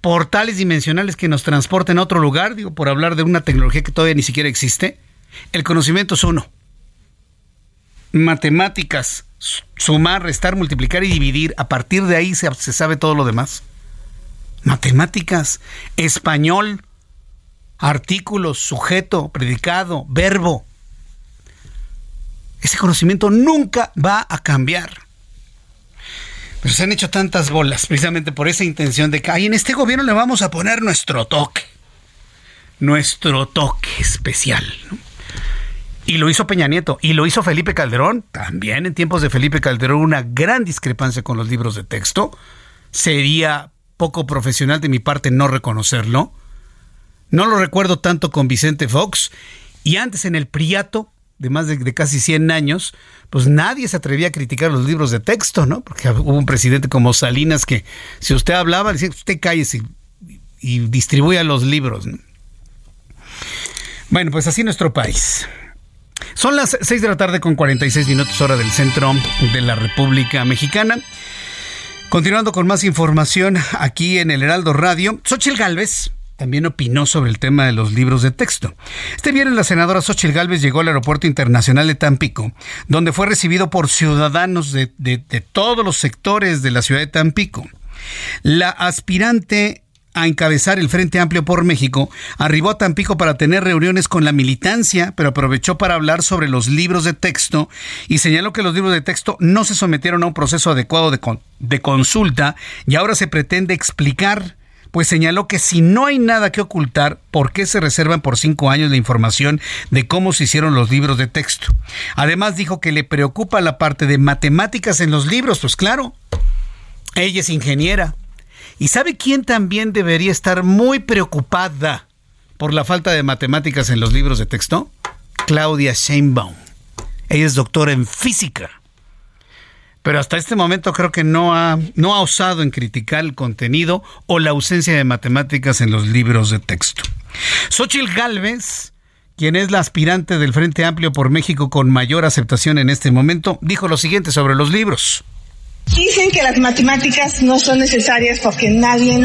portales dimensionales que nos transporten a otro lugar, digo, por hablar de una tecnología que todavía ni siquiera existe. El conocimiento es uno matemáticas, sumar, restar, multiplicar y dividir, a partir de ahí se, sabe todo lo demás. Matemáticas, español, artículos, sujeto, predicado, verbo. Ese conocimiento nunca va a cambiar. Pero se han hecho tantas bolas precisamente por esa intención de que en este gobierno le vamos a poner nuestro toque. Nuestro toque especial. Y lo hizo Peña Nieto. Y lo hizo Felipe Calderón. También en tiempos de Felipe Calderón una gran discrepancia con los libros de texto. Sería poco profesional de mi parte no reconocerlo. No lo recuerdo tanto con Vicente Fox. Y antes en el Priato, de más de, casi 100 años, pues nadie se atrevía a criticar los libros de texto, ¿no? Porque hubo un presidente como Salinas que si usted hablaba, decía, usted cállese y, distribuya los libros. Bueno, pues así nuestro país. Son las 6 de la tarde con 46 minutos hora del centro de la República Mexicana. Continuando con más información aquí en el Heraldo Radio, Xochil Gálvez también opinó sobre el tema de los libros de texto. Este viernes la senadora Xochil Gálvez llegó al Aeropuerto Internacional de Tampico, donde fue recibido por ciudadanos de, de todos los sectores de la ciudad de Tampico. La aspirante a encabezar el Frente Amplio por México, arribó a Tampico para tener reuniones con la militancia, pero aprovechó para hablar sobre los libros de texto y señaló que los libros de texto no se sometieron a un proceso adecuado de, de consulta y ahora se pretende explicar pues señaló que si no hay nada que ocultar, ¿por qué se reservan por cinco años la información de cómo se hicieron los libros de texto? Además dijo que le preocupa la parte de matemáticas en los libros, pues claro, ella es ingeniera, ¿Y sabe quién también debería estar muy preocupada por la falta de matemáticas en los libros de texto? Claudia Sheinbaum. Ella es doctora en física. Pero hasta este momento creo que no ha, no ha osado en criticar el contenido o la ausencia de matemáticas en los libros de texto. Xochitl Galvez, quien es la aspirante del Frente Amplio por México con mayor aceptación en este momento, dijo lo siguiente sobre los libros. Dicen que las matemáticas no son necesarias porque nadie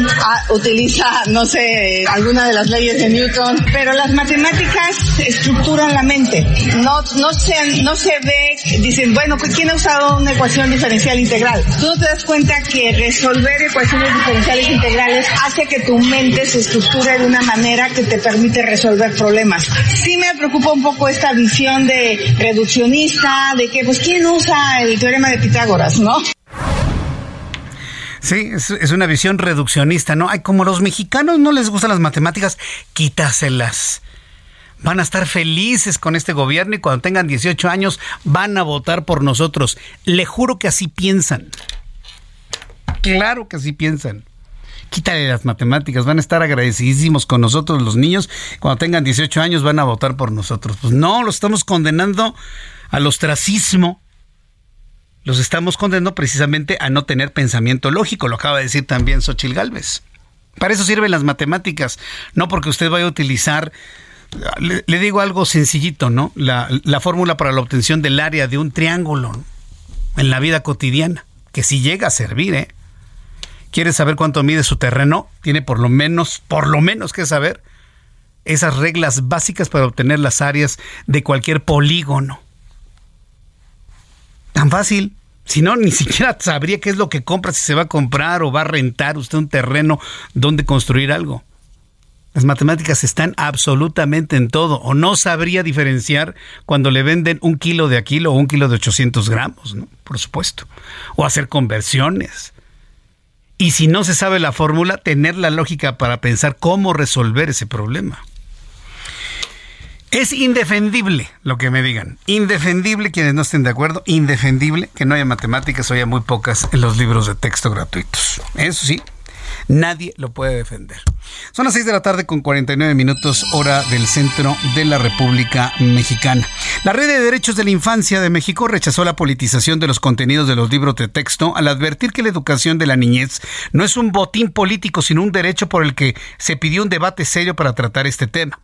utiliza, no sé, alguna de las leyes de Newton, pero las matemáticas estructuran la mente. No, no, se, no se ve, dicen, bueno, ¿quién ha usado una ecuación diferencial integral? Tú no te das cuenta que resolver ecuaciones diferenciales integrales hace que tu mente se estructure de una manera que te permite resolver problemas. Sí me preocupa un poco esta visión de reduccionista, de que, pues, ¿quién usa el teorema de Pitágoras, no? Sí, es, una visión reduccionista, ¿no? Ay, como los mexicanos no les gustan las matemáticas, quítaselas. Van a estar felices con este gobierno y cuando tengan 18 años van a votar por nosotros. Le juro que así piensan. Claro que así piensan. Quítale las matemáticas, van a estar agradecidísimos con nosotros los niños. Cuando tengan 18 años van a votar por nosotros. Pues no, los estamos condenando al ostracismo los estamos condenando precisamente a no tener pensamiento lógico, lo acaba de decir también Xochil Gálvez. Para eso sirven las matemáticas, no porque usted vaya a utilizar, le, digo algo sencillito, ¿no? La, fórmula para la obtención del área de un triángulo en la vida cotidiana, que si llega a servir, ¿eh? ¿Quiere saber cuánto mide su terreno? Tiene por lo menos, por lo menos que saber esas reglas básicas para obtener las áreas de cualquier polígono. Tan fácil. Si no, ni siquiera sabría qué es lo que compra, si se va a comprar o va a rentar usted un terreno donde construir algo. Las matemáticas están absolutamente en todo. O no sabría diferenciar cuando le venden un kilo de aquilo o un kilo de 800 gramos. Por supuesto. O hacer conversiones. Y si no se sabe la fórmula, tener la lógica para pensar cómo resolver ese problema. Es indefendible lo que me digan. Indefendible quienes no estén de acuerdo. Indefendible que no haya matemáticas o haya muy pocas en los libros de texto gratuitos. Eso sí, nadie lo puede defender. Son las 6 de la tarde con 49 minutos hora del centro de la República Mexicana. La Red de Derechos de la Infancia de México rechazó la politización de los contenidos de los libros de texto al advertir que la educación de la niñez no es un botín político, sino un derecho por el que se pidió un debate serio para tratar este tema.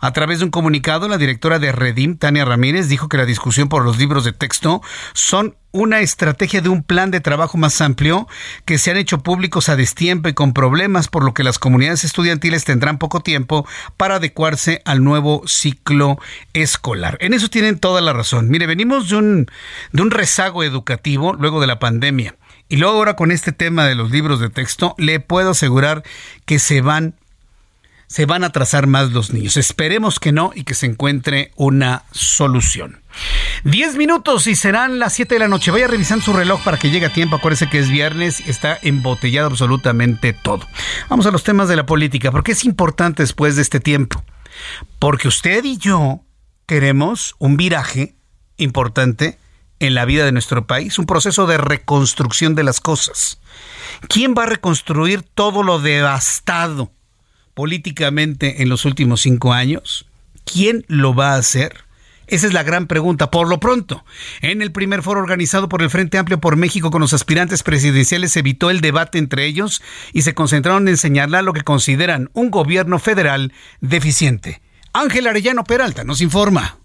A través de un comunicado, la directora de Redim, Tania Ramírez, dijo que la discusión por los libros de texto son una estrategia de un plan de trabajo más amplio que se han hecho públicos a destiempo y con problemas, por lo que las comunidades estudiantiles tendrán poco tiempo para adecuarse al nuevo ciclo escolar. En eso tienen toda la razón. Mire, venimos de un, de un rezago educativo luego de la pandemia. Y luego ahora con este tema de los libros de texto, le puedo asegurar que se van se van a atrasar más los niños. Esperemos que no y que se encuentre una solución. Diez minutos y serán las siete de la noche. Vaya revisando su reloj para que llegue a tiempo. Acuérdese que es viernes y está embotellado absolutamente todo. Vamos a los temas de la política. ¿Por qué es importante después de este tiempo? Porque usted y yo queremos un viraje importante en la vida de nuestro país, un proceso de reconstrucción de las cosas. ¿Quién va a reconstruir todo lo devastado políticamente en los últimos cinco años? ¿Quién lo va a hacer? Esa es la gran pregunta. Por lo pronto, en el primer foro organizado por el Frente Amplio por México con los aspirantes presidenciales se evitó el debate entre ellos y se concentraron en señalar lo que consideran un gobierno federal deficiente. Ángel Arellano Peralta nos informa.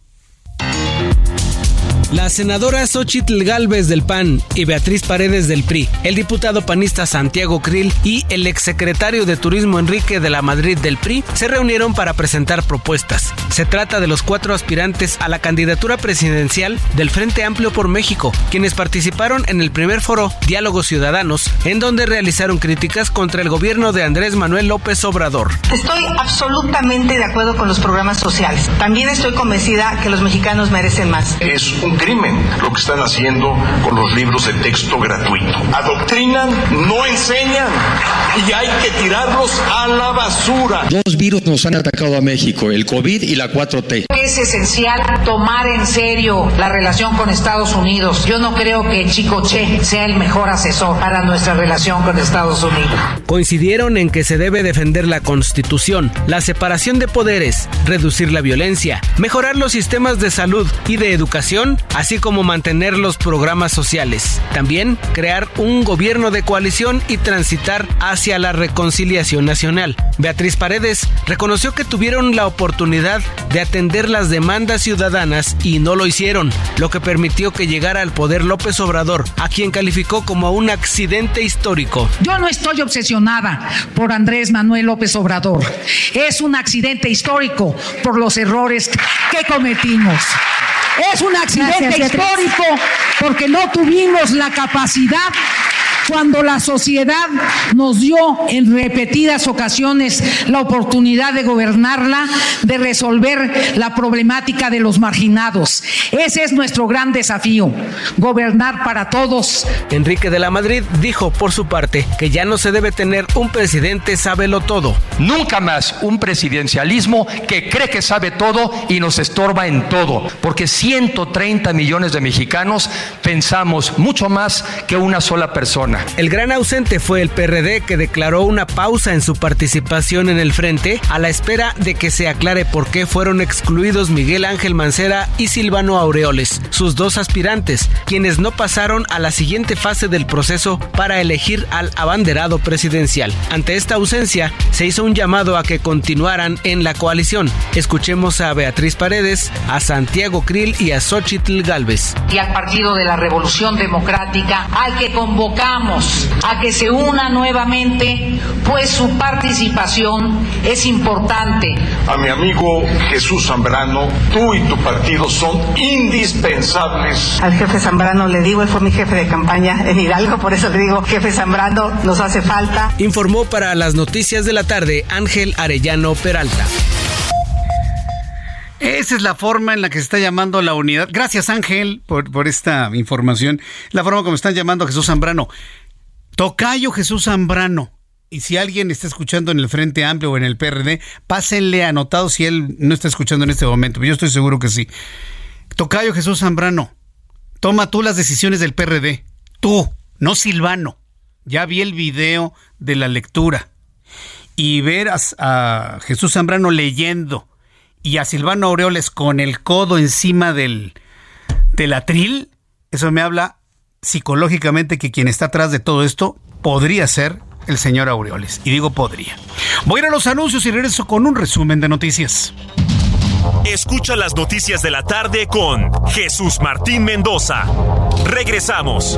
La senadora Xochitl Galvez del PAN y Beatriz Paredes del PRI, el diputado panista Santiago Krill y el exsecretario de Turismo Enrique de la Madrid del PRI se reunieron para presentar propuestas. Se trata de los cuatro aspirantes a la candidatura presidencial del Frente Amplio por México, quienes participaron en el primer foro Diálogos Ciudadanos, en donde realizaron críticas contra el gobierno de Andrés Manuel López Obrador. Estoy absolutamente de acuerdo con los programas sociales. También estoy convencida que los mexicanos merecen más. Es un crimen lo que están haciendo con los libros de texto gratuito. Adoctrinan, no enseñan y hay que tirarlos a la basura. Dos virus nos han atacado a México, el COVID y la 4T. Es esencial tomar en serio la relación con Estados Unidos. Yo no creo que Chico Che sea el mejor asesor para nuestra relación con Estados Unidos. Coincidieron en que se debe defender la Constitución, la separación de poderes, reducir la violencia, mejorar los sistemas de salud y de educación así como mantener los programas sociales. También crear un gobierno de coalición y transitar hacia la reconciliación nacional. Beatriz Paredes reconoció que tuvieron la oportunidad de atender las demandas ciudadanas y no lo hicieron, lo que permitió que llegara al poder López Obrador, a quien calificó como un accidente histórico. Yo no estoy obsesionada por Andrés Manuel López Obrador. Es un accidente histórico por los errores que cometimos. Es un accidente histórico porque no tuvimos la capacidad cuando la sociedad nos dio en repetidas ocasiones la oportunidad de gobernarla, de resolver la problemática de los marginados. Ese es nuestro gran desafío, gobernar para todos. Enrique de la Madrid dijo por su parte que ya no se debe tener un presidente sábelo todo. Nunca más un presidencialismo que cree que sabe todo y nos estorba en todo, porque 130 millones de mexicanos pensamos mucho más que una sola persona. El gran ausente fue el PRD que declaró una pausa en su participación en el frente a la espera de que se aclare por qué fueron excluidos Miguel Ángel Mancera y Silvano Aureoles, sus dos aspirantes, quienes no pasaron a la siguiente fase del proceso para elegir al abanderado presidencial. Ante esta ausencia, se hizo un llamado a que continuaran en la coalición. Escuchemos a Beatriz Paredes, a Santiago Krill y a Xochitl Galvez. Y al Partido de la Revolución Democrática, al que convocamos a que se una nuevamente, pues su participación es importante. A mi amigo Jesús Zambrano, tú y tu partido son indispensables. Al jefe Zambrano le digo, él fue mi jefe de campaña en Hidalgo, por eso le digo, jefe Zambrano, nos hace falta. Informó para las noticias de la tarde Ángel Arellano Peralta. Esa es la forma en la que se está llamando la unidad. Gracias Ángel por, por esta información. La forma como están llamando a Jesús Zambrano. Tocayo Jesús Zambrano. Y si alguien está escuchando en el Frente Amplio o en el PRD, pásenle anotado si él no está escuchando en este momento. Yo estoy seguro que sí. Tocayo Jesús Zambrano, toma tú las decisiones del PRD. Tú, no Silvano. Ya vi el video de la lectura. Y ver a, Jesús Zambrano leyendo y a Silvano Aureoles con el codo encima del, atril, eso me habla psicológicamente que quien está atrás de todo esto podría ser el señor Aureoles. Y digo podría. Voy a ir a los anuncios y regreso con un resumen de noticias. Escucha las noticias de la tarde con Jesús Martín Mendoza. Regresamos.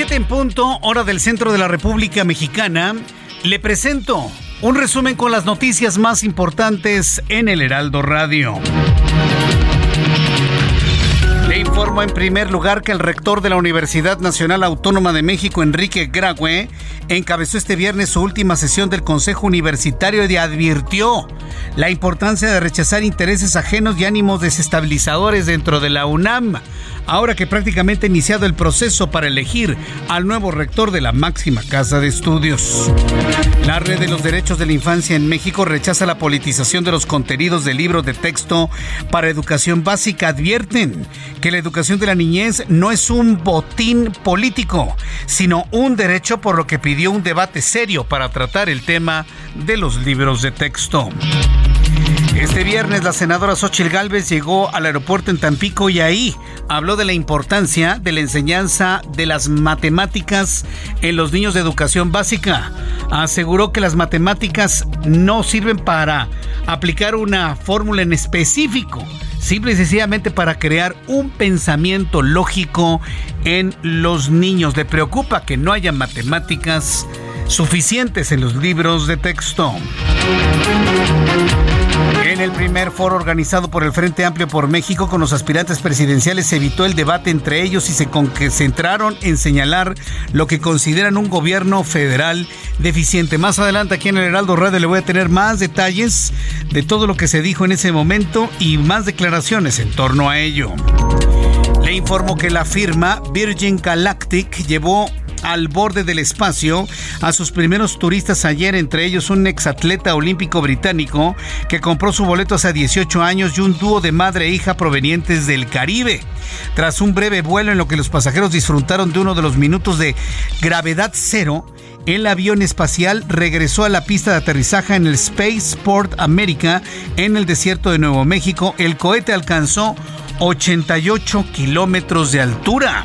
7 en punto, hora del centro de la República Mexicana. Le presento un resumen con las noticias más importantes en el Heraldo Radio. Informo en primer lugar que el rector de la Universidad Nacional Autónoma de México, Enrique Graue, encabezó este viernes su última sesión del Consejo Universitario y advirtió la importancia de rechazar intereses ajenos y ánimos desestabilizadores dentro de la UNAM ahora que prácticamente ha iniciado el proceso para elegir al nuevo rector de la máxima casa de estudios. La Red de los Derechos de la Infancia en México rechaza la politización de los contenidos de libros de texto para educación básica. Advierten que la educación de la niñez no es un botín político, sino un derecho por lo que pidió un debate serio para tratar el tema de los libros de texto. Este viernes la senadora Xochil Gálvez llegó al aeropuerto en Tampico y ahí habló de la importancia de la enseñanza de las matemáticas en los niños de educación básica. Aseguró que las matemáticas no sirven para aplicar una fórmula en específico, simple y sencillamente para crear un pensamiento lógico en los niños. Le preocupa que no haya matemáticas suficientes en los libros de texto. En el primer foro organizado por el Frente Amplio por México con los aspirantes presidenciales se evitó el debate entre ellos y se concentraron en señalar lo que consideran un gobierno federal deficiente. Más adelante aquí en el Heraldo Radio le voy a tener más detalles de todo lo que se dijo en ese momento y más declaraciones en torno a ello. Le informo que la firma Virgin Galactic llevó al borde del espacio a sus primeros turistas ayer, entre ellos un exatleta olímpico británico que compró su boleto hace 18 años y un dúo de madre e hija provenientes del Caribe. Tras un breve vuelo en lo que los pasajeros disfrutaron de uno de los minutos de gravedad cero, el avión espacial regresó a la pista de aterrizaje en el Spaceport America en el desierto de Nuevo México. El cohete alcanzó 88 kilómetros de altura.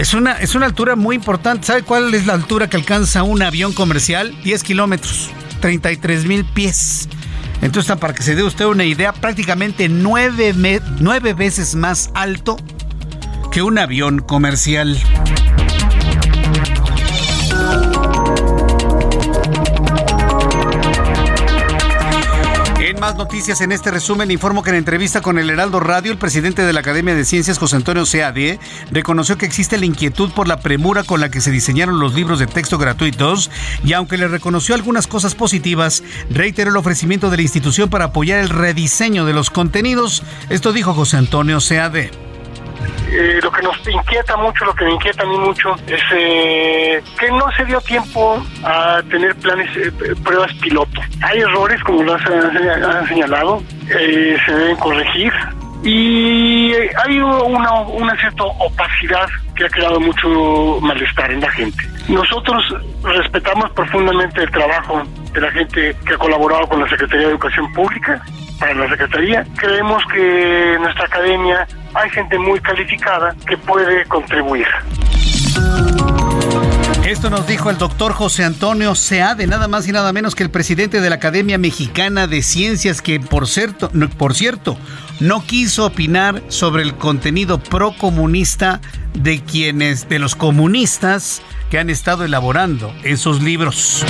Es una, es una altura muy importante. ¿Sabe cuál es la altura que alcanza un avión comercial? 10 kilómetros, 33 mil pies. Entonces, para que se dé usted una idea, prácticamente nueve, nueve veces más alto que un avión comercial. Noticias en este resumen, informo que en entrevista con el Heraldo Radio, el presidente de la Academia de Ciencias, José Antonio Seade, reconoció que existe la inquietud por la premura con la que se diseñaron los libros de texto gratuitos y aunque le reconoció algunas cosas positivas, reiteró el ofrecimiento de la institución para apoyar el rediseño de los contenidos. Esto dijo José Antonio Seade. Eh, lo que nos inquieta mucho, lo que me inquieta a mí mucho, es eh, que no se dio tiempo a tener planes, eh, pruebas piloto. Hay errores, como lo han, señalado, se deben corregir y hay una, una cierta opacidad que ha creado mucho malestar en la gente. Nosotros respetamos profundamente el trabajo de la gente que ha colaborado con la Secretaría de Educación Pública, para la Secretaría. Creemos que en nuestra academia hay gente muy calificada que puede contribuir. Esto nos dijo el doctor José Antonio Seade, nada más y nada menos que el presidente de la Academia Mexicana de Ciencias, que por cierto, por cierto no quiso opinar sobre el contenido procomunista de quienes, de los comunistas que han estado elaborando esos libros.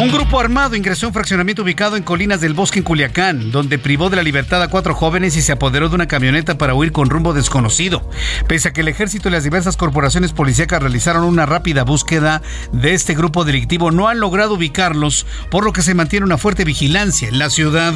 Un grupo armado ingresó a un fraccionamiento ubicado en Colinas del Bosque en Culiacán, donde privó de la libertad a cuatro jóvenes y se apoderó de una camioneta para huir con rumbo desconocido. Pese a que el ejército y las diversas corporaciones policíacas realizaron una rápida búsqueda de este grupo delictivo, no han logrado ubicarlos, por lo que se mantiene una fuerte vigilancia en la ciudad.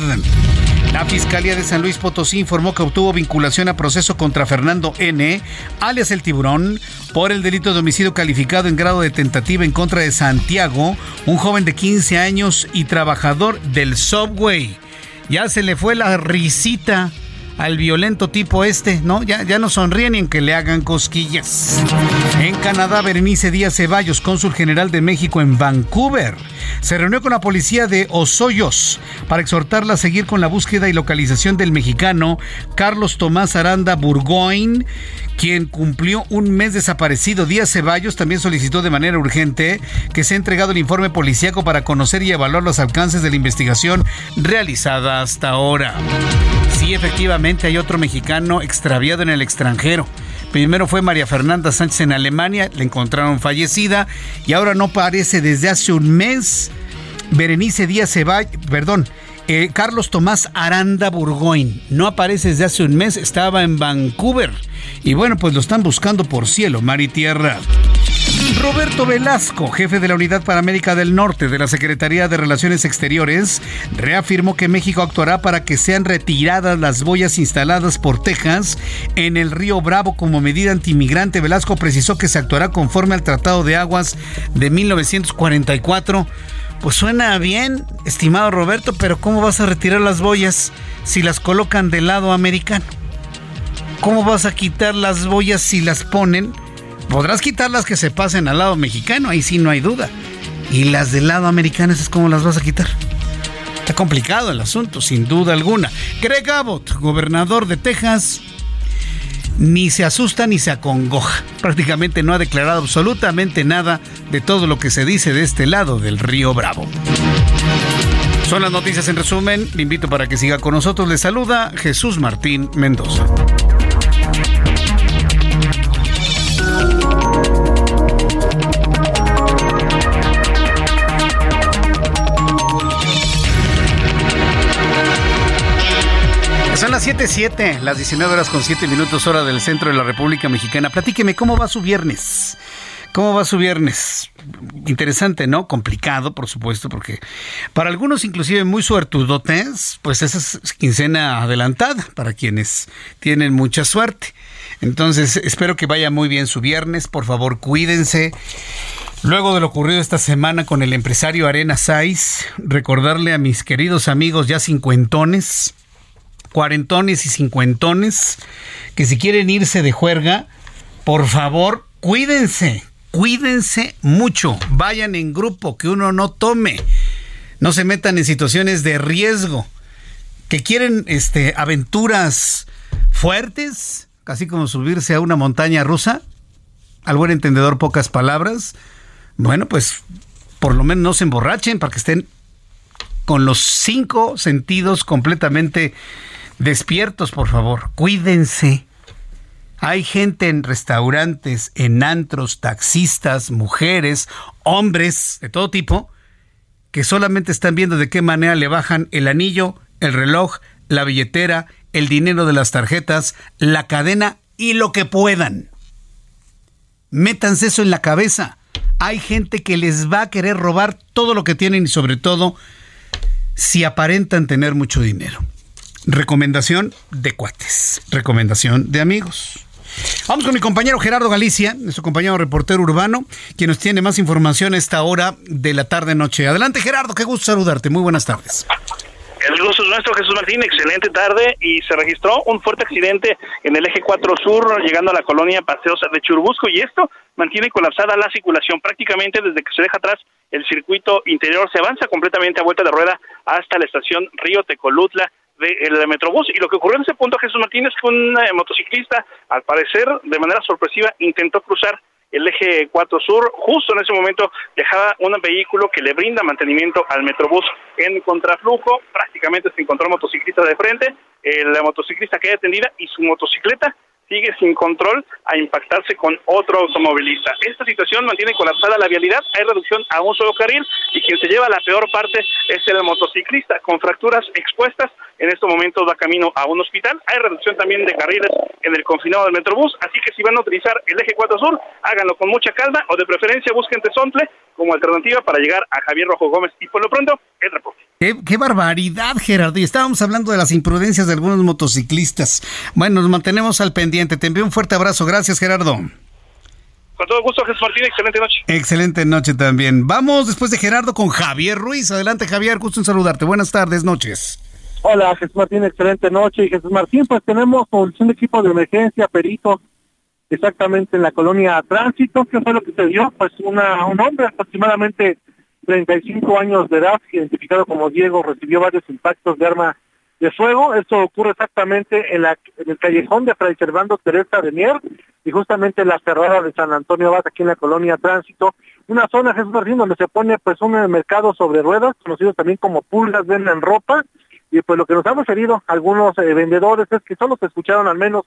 La Fiscalía de San Luis Potosí informó que obtuvo vinculación a proceso contra Fernando N., alias el tiburón, por el delito de homicidio calificado en grado de tentativa en contra de Santiago, un joven de 15 años y trabajador del Subway. Ya se le fue la risita al violento tipo este, ¿no? Ya, no sonríe ni en que le hagan cosquillas. En Canadá, Berenice Díaz Ceballos, cónsul general de México en Vancouver, se reunió con la policía de Osoyos para exhortarla a seguir con la búsqueda y localización del mexicano Carlos Tomás Aranda Burgoyne, quien cumplió un mes desaparecido. Díaz Ceballos también solicitó de manera urgente que se ha entregado el informe policíaco para conocer y evaluar los alcances de la investigación realizada hasta ahora. Sí, efectivamente hay otro mexicano extraviado en el extranjero. Primero fue María Fernanda Sánchez en Alemania, la encontraron fallecida y ahora no parece desde hace un mes. Berenice Díaz Ceballos, perdón, eh, Carlos Tomás Aranda Burgoyne. No aparece desde hace un mes, estaba en Vancouver. Y bueno, pues lo están buscando por cielo, mar y tierra. Roberto Velasco, jefe de la Unidad para América del Norte de la Secretaría de Relaciones Exteriores, reafirmó que México actuará para que sean retiradas las boyas instaladas por Texas en el río Bravo como medida antimigrante. Velasco precisó que se actuará conforme al Tratado de Aguas de 1944. Pues suena bien, estimado Roberto, pero ¿cómo vas a retirar las boyas si las colocan del lado americano? ¿Cómo vas a quitar las boyas si las ponen? Podrás quitar las que se pasen al lado mexicano, ahí sí no hay duda. Y las del lado americano, ¿es cómo las vas a quitar? Está complicado el asunto, sin duda alguna. Greg Abbott, gobernador de Texas, ni se asusta ni se acongoja. Prácticamente no ha declarado absolutamente nada de todo lo que se dice de este lado del río Bravo. Son las noticias en resumen. Le invito para que siga con nosotros. Le saluda Jesús Martín Mendoza. Las 7:07, las 19 horas con 7 minutos hora del centro de la República Mexicana. Platíqueme, ¿cómo va su viernes? ¿Cómo va su viernes? Interesante, ¿no? Complicado, por supuesto, porque para algunos inclusive muy suertudotes, pues esa es quincena adelantada para quienes tienen mucha suerte. Entonces, espero que vaya muy bien su viernes. Por favor, cuídense. Luego de lo ocurrido esta semana con el empresario Arena Saiz, recordarle a mis queridos amigos ya cincuentones, cuarentones y cincuentones, que si quieren irse de juerga, por favor, cuídense, cuídense mucho, vayan en grupo, que uno no tome, no se metan en situaciones de riesgo, que quieren este, aventuras fuertes, casi como subirse a una montaña rusa, al buen entendedor pocas palabras, bueno, pues por lo menos no se emborrachen para que estén con los cinco sentidos completamente despiertos, por favor. Cuídense. Hay gente en restaurantes, en antros, taxistas, mujeres, hombres de todo tipo, que solamente están viendo de qué manera le bajan el anillo, el reloj, la billetera, el dinero de las tarjetas, la cadena y lo que puedan. Métanse eso en la cabeza hay gente que les va a querer robar todo lo que tienen y sobre todo si aparentan tener mucho dinero. Recomendación de cuates, recomendación de amigos. Vamos con mi compañero Gerardo Galicia, nuestro compañero reportero urbano, quien nos tiene más información a esta hora de la tarde-noche. Adelante Gerardo, qué gusto saludarte. Muy buenas tardes. El gusto es nuestro, Jesús Martín. Excelente tarde y se registró un fuerte accidente en el eje 4 Sur, llegando a la colonia Paseos de Churubusco, y esto mantiene colapsada la circulación. Prácticamente desde que se deja atrás el circuito interior, se avanza completamente a vuelta de rueda hasta la estación Río Tecolutla del Metrobús. Y lo que ocurrió en ese punto, Jesús Martín, es que un eh, motociclista, al parecer, de manera sorpresiva, intentó cruzar el eje 4 Sur, justo en ese momento dejaba un vehículo que le brinda mantenimiento al Metrobús en contraflujo, prácticamente se encontró motociclista de frente, la motociclista queda detendida y su motocicleta sigue sin control a impactarse con otro automovilista. Esta situación mantiene colapsada la vialidad, hay reducción a un solo carril y quien se lleva la peor parte es el motociclista con fracturas expuestas. En estos momentos va camino a un hospital. Hay reducción también de carriles en el confinado del Metrobús, así que si van a utilizar el eje 4 Sur, háganlo con mucha calma o de preferencia busquen Tesontle como alternativa para llegar a Javier Rojo Gómez. Y por lo pronto, el reporte. Qué, barbaridad, Gerardo. Y estábamos hablando de las imprudencias de algunos motociclistas. Bueno, nos mantenemos al pendiente. Te envío un fuerte abrazo. Gracias, Gerardo. Con todo gusto, Jesús Martín. Excelente noche. Excelente noche también. Vamos después de Gerardo con Javier Ruiz. Adelante, Javier. Gusto en saludarte. Buenas tardes, noches. Hola, Jesús Martín. Excelente noche. Y Jesús Martín, pues tenemos un equipo de emergencia, peritos, exactamente en la colonia Tránsito. ¿Qué fue lo que se dio? Pues una, un hombre aproximadamente 35 años de edad, identificado como Diego, recibió varios impactos de arma de fuego. Esto ocurre exactamente en, la, en el callejón de Fray Servando Teresa de Mier y justamente en la cerrada de San Antonio Abad, aquí en la colonia Tránsito. Una zona, Jesús Martín, donde se pone pues un mercado sobre ruedas, conocido también como pulgas, venden ropa. Y pues lo que nos han referido algunos eh, vendedores es que solo se escucharon al menos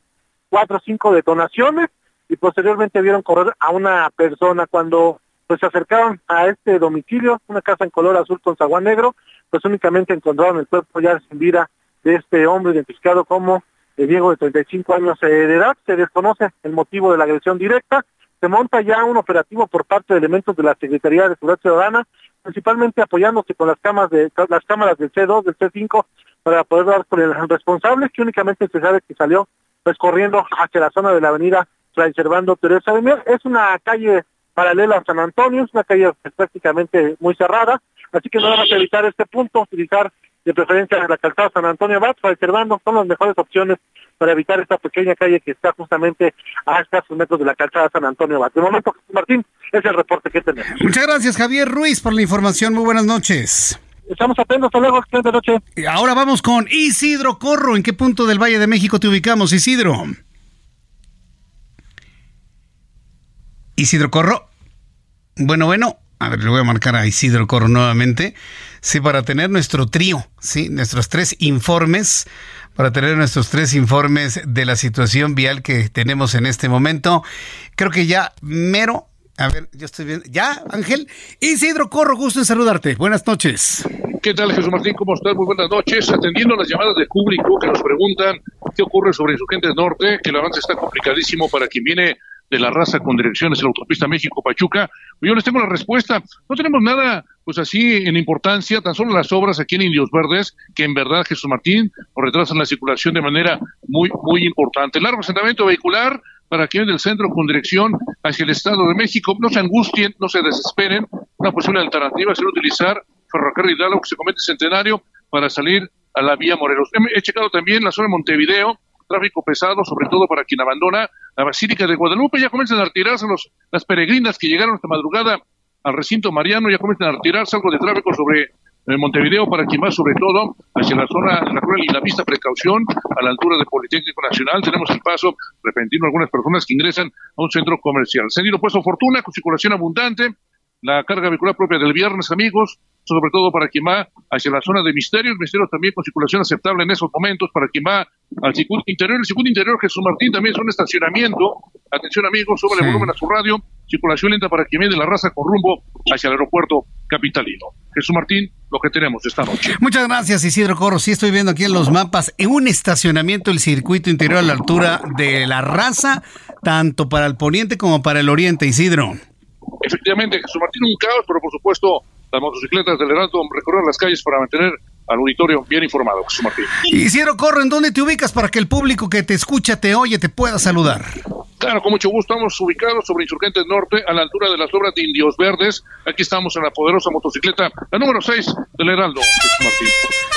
cuatro o cinco detonaciones y posteriormente vieron correr a una persona cuando pues se acercaron a este domicilio, una casa en color azul con zaguán negro, pues únicamente encontraron el cuerpo ya sin vida de este hombre identificado como eh, Diego de 35 años eh, de edad. Se desconoce el motivo de la agresión directa. Se monta ya un operativo por parte de elementos de la Secretaría de Seguridad Ciudadana, principalmente apoyándose con las cámaras de las cámaras del C2, del C5, para poder dar con el responsable, que únicamente se sabe que salió pues corriendo hacia la zona de la avenida Fray Servando Teresa de Mier. Es una calle paralela a San Antonio, es una calle prácticamente muy cerrada, así que no vamos a evitar este punto, utilizar de preferencia la calzada San Antonio Abad, Servando, son las mejores opciones para evitar esta pequeña calle que está justamente a escasos metros de la calzada San Antonio Abad. De momento, Martín, es el reporte que tenemos. Muchas gracias, Javier Ruiz, por la información. Muy buenas noches. Estamos atentos, hasta luego, excelente noche. Ahora vamos con Isidro Corro. ¿En qué punto del Valle de México te ubicamos, Isidro? Isidro Corro. Bueno, bueno. A ver, le voy a marcar a Isidro Corro nuevamente. Sí, para tener nuestro trío, sí, nuestros tres informes, para tener nuestros tres informes de la situación vial que tenemos en este momento. Creo que ya mero. A ver, yo estoy viendo. ¿Ya, Ángel? Isidro Corro, gusto en saludarte. Buenas noches. ¿Qué tal, Jesús Martín? ¿Cómo estás? Muy buenas noches. Atendiendo las llamadas del público que nos preguntan qué ocurre sobre Insurgentes Norte, que el avance está complicadísimo para quien viene de la raza con direcciones en la autopista México-Pachuca. Yo les tengo la respuesta. No tenemos nada pues así en importancia, tan solo las obras aquí en Indios Verdes, que en verdad Jesús Martín retrasan la circulación de manera muy, muy importante. Largo asentamiento vehicular para quienes del centro con dirección hacia el Estado de México. No se angustien, no se desesperen. Una posible alternativa sería utilizar Ferrocarril Hidalgo que se comete centenario para salir a la vía Morelos. He, checado también la zona de Montevideo, tráfico pesado, sobre todo para quien abandona la Basílica de Guadalupe. Ya comienzan a retirarse los, las peregrinas que llegaron esta madrugada al recinto mariano, ya comienzan a retirarse algo de tráfico sobre eh, Montevideo para quien va sobre todo hacia la zona la y la vista precaución a la altura del Politécnico Nacional. Tenemos el paso repentino algunas personas que ingresan a un centro comercial. Sentido puesto Fortuna con circulación abundante, la carga vehicular propia del viernes, amigos, sobre todo para quien va hacia la zona de Misterios, Misterios también con circulación aceptable en esos momentos, para quien va al circuito interior, el circuito interior Jesús Martín también es un estacionamiento, atención amigos, sube el volumen a su radio, circulación lenta para quien viene de la raza con rumbo hacia el aeropuerto capitalino. Jesús Martín, lo que tenemos esta noche. Muchas gracias Isidro Corro, sí estoy viendo aquí en los mapas, en un estacionamiento el circuito interior a la altura de la raza, tanto para el poniente como para el oriente, Isidro. Efectivamente, Jesús Martín, un caos, pero por supuesto las motocicletas del Heraldo recorrer las calles para mantener al auditorio bien informado, Jesús Martín. Isidro Corro, ¿en dónde te ubicas para que el público que te escucha, te oye, te pueda saludar? Claro, con mucho gusto. Estamos ubicados sobre Insurgentes Norte, a la altura de las obras de Indios Verdes. Aquí estamos en la poderosa motocicleta, la número 6 del Heraldo, Jesús Martín.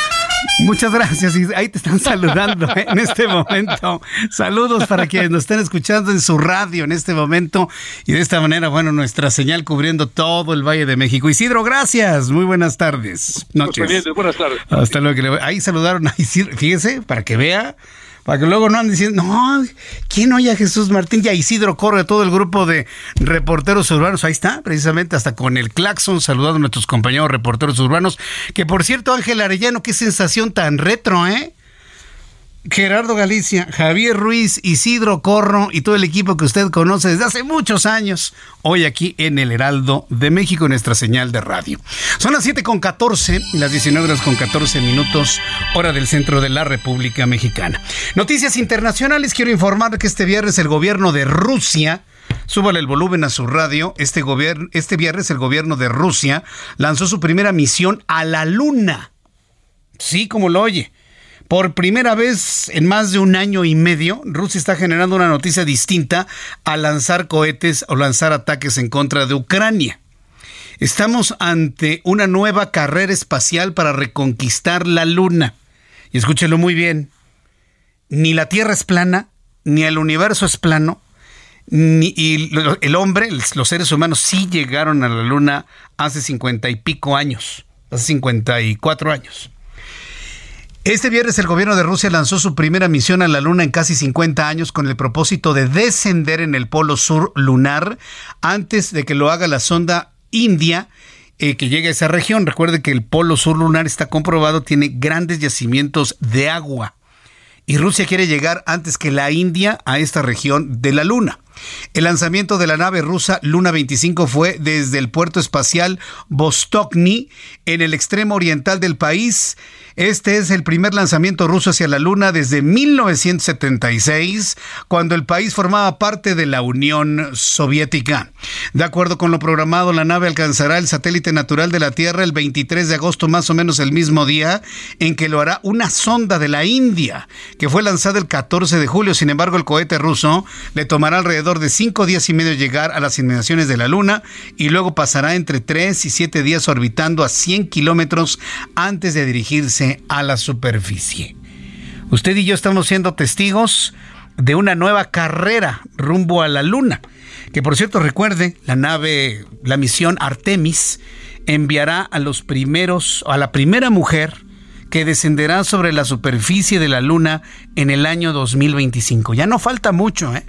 Muchas gracias. Y ahí te están saludando ¿eh? en este momento. Saludos para quienes nos estén escuchando en su radio en este momento. Y de esta manera, bueno, nuestra señal cubriendo todo el Valle de México. Isidro, gracias. Muy buenas tardes. Noches. Buenas tardes. Hasta luego. Ahí saludaron a Isidro. Fíjese, para que vea para que luego no anden diciendo, no, ¿quién oye a Jesús Martín? Ya Isidro corre todo el grupo de reporteros urbanos. Ahí está, precisamente hasta con el claxon, saludando a nuestros compañeros reporteros urbanos. Que por cierto, Ángel Arellano, qué sensación tan retro, ¿eh? Gerardo Galicia, Javier Ruiz, Isidro Corro y todo el equipo que usted conoce desde hace muchos años, hoy aquí en el Heraldo de México, nuestra señal de radio. Son las 7 con 14 y las 19 horas con 14 minutos, hora del centro de la República Mexicana. Noticias internacionales, quiero informar que este viernes el gobierno de Rusia Súbale el volumen a su radio. Este, este viernes el gobierno de Rusia lanzó su primera misión a la Luna. Sí, como lo oye. Por primera vez en más de un año y medio, Rusia está generando una noticia distinta al lanzar cohetes o lanzar ataques en contra de Ucrania. Estamos ante una nueva carrera espacial para reconquistar la Luna. Y escúchelo muy bien. Ni la Tierra es plana, ni el universo es plano, ni, y el hombre, los seres humanos sí llegaron a la Luna hace cincuenta y pico años, hace cincuenta y cuatro años. Este viernes el gobierno de Rusia lanzó su primera misión a la Luna en casi 50 años con el propósito de descender en el polo sur lunar antes de que lo haga la sonda India eh, que llegue a esa región. Recuerde que el polo sur lunar está comprobado, tiene grandes yacimientos de agua. Y Rusia quiere llegar antes que la India a esta región de la Luna. El lanzamiento de la nave rusa Luna 25 fue desde el puerto espacial Vostokny en el extremo oriental del país este es el primer lanzamiento ruso hacia la Luna desde 1976, cuando el país formaba parte de la Unión Soviética. De acuerdo con lo programado, la nave alcanzará el satélite natural de la Tierra el 23 de agosto, más o menos el mismo día en que lo hará una sonda de la India, que fue lanzada el 14 de julio. Sin embargo, el cohete ruso le tomará alrededor de cinco días y medio llegar a las inmediaciones de la Luna y luego pasará entre tres y siete días orbitando a 100 kilómetros antes de dirigirse a la superficie. Usted y yo estamos siendo testigos de una nueva carrera rumbo a la Luna. Que por cierto, recuerde, la nave, la misión Artemis, enviará a los primeros, a la primera mujer que descenderá sobre la superficie de la Luna en el año 2025. Ya no falta mucho, ¿eh?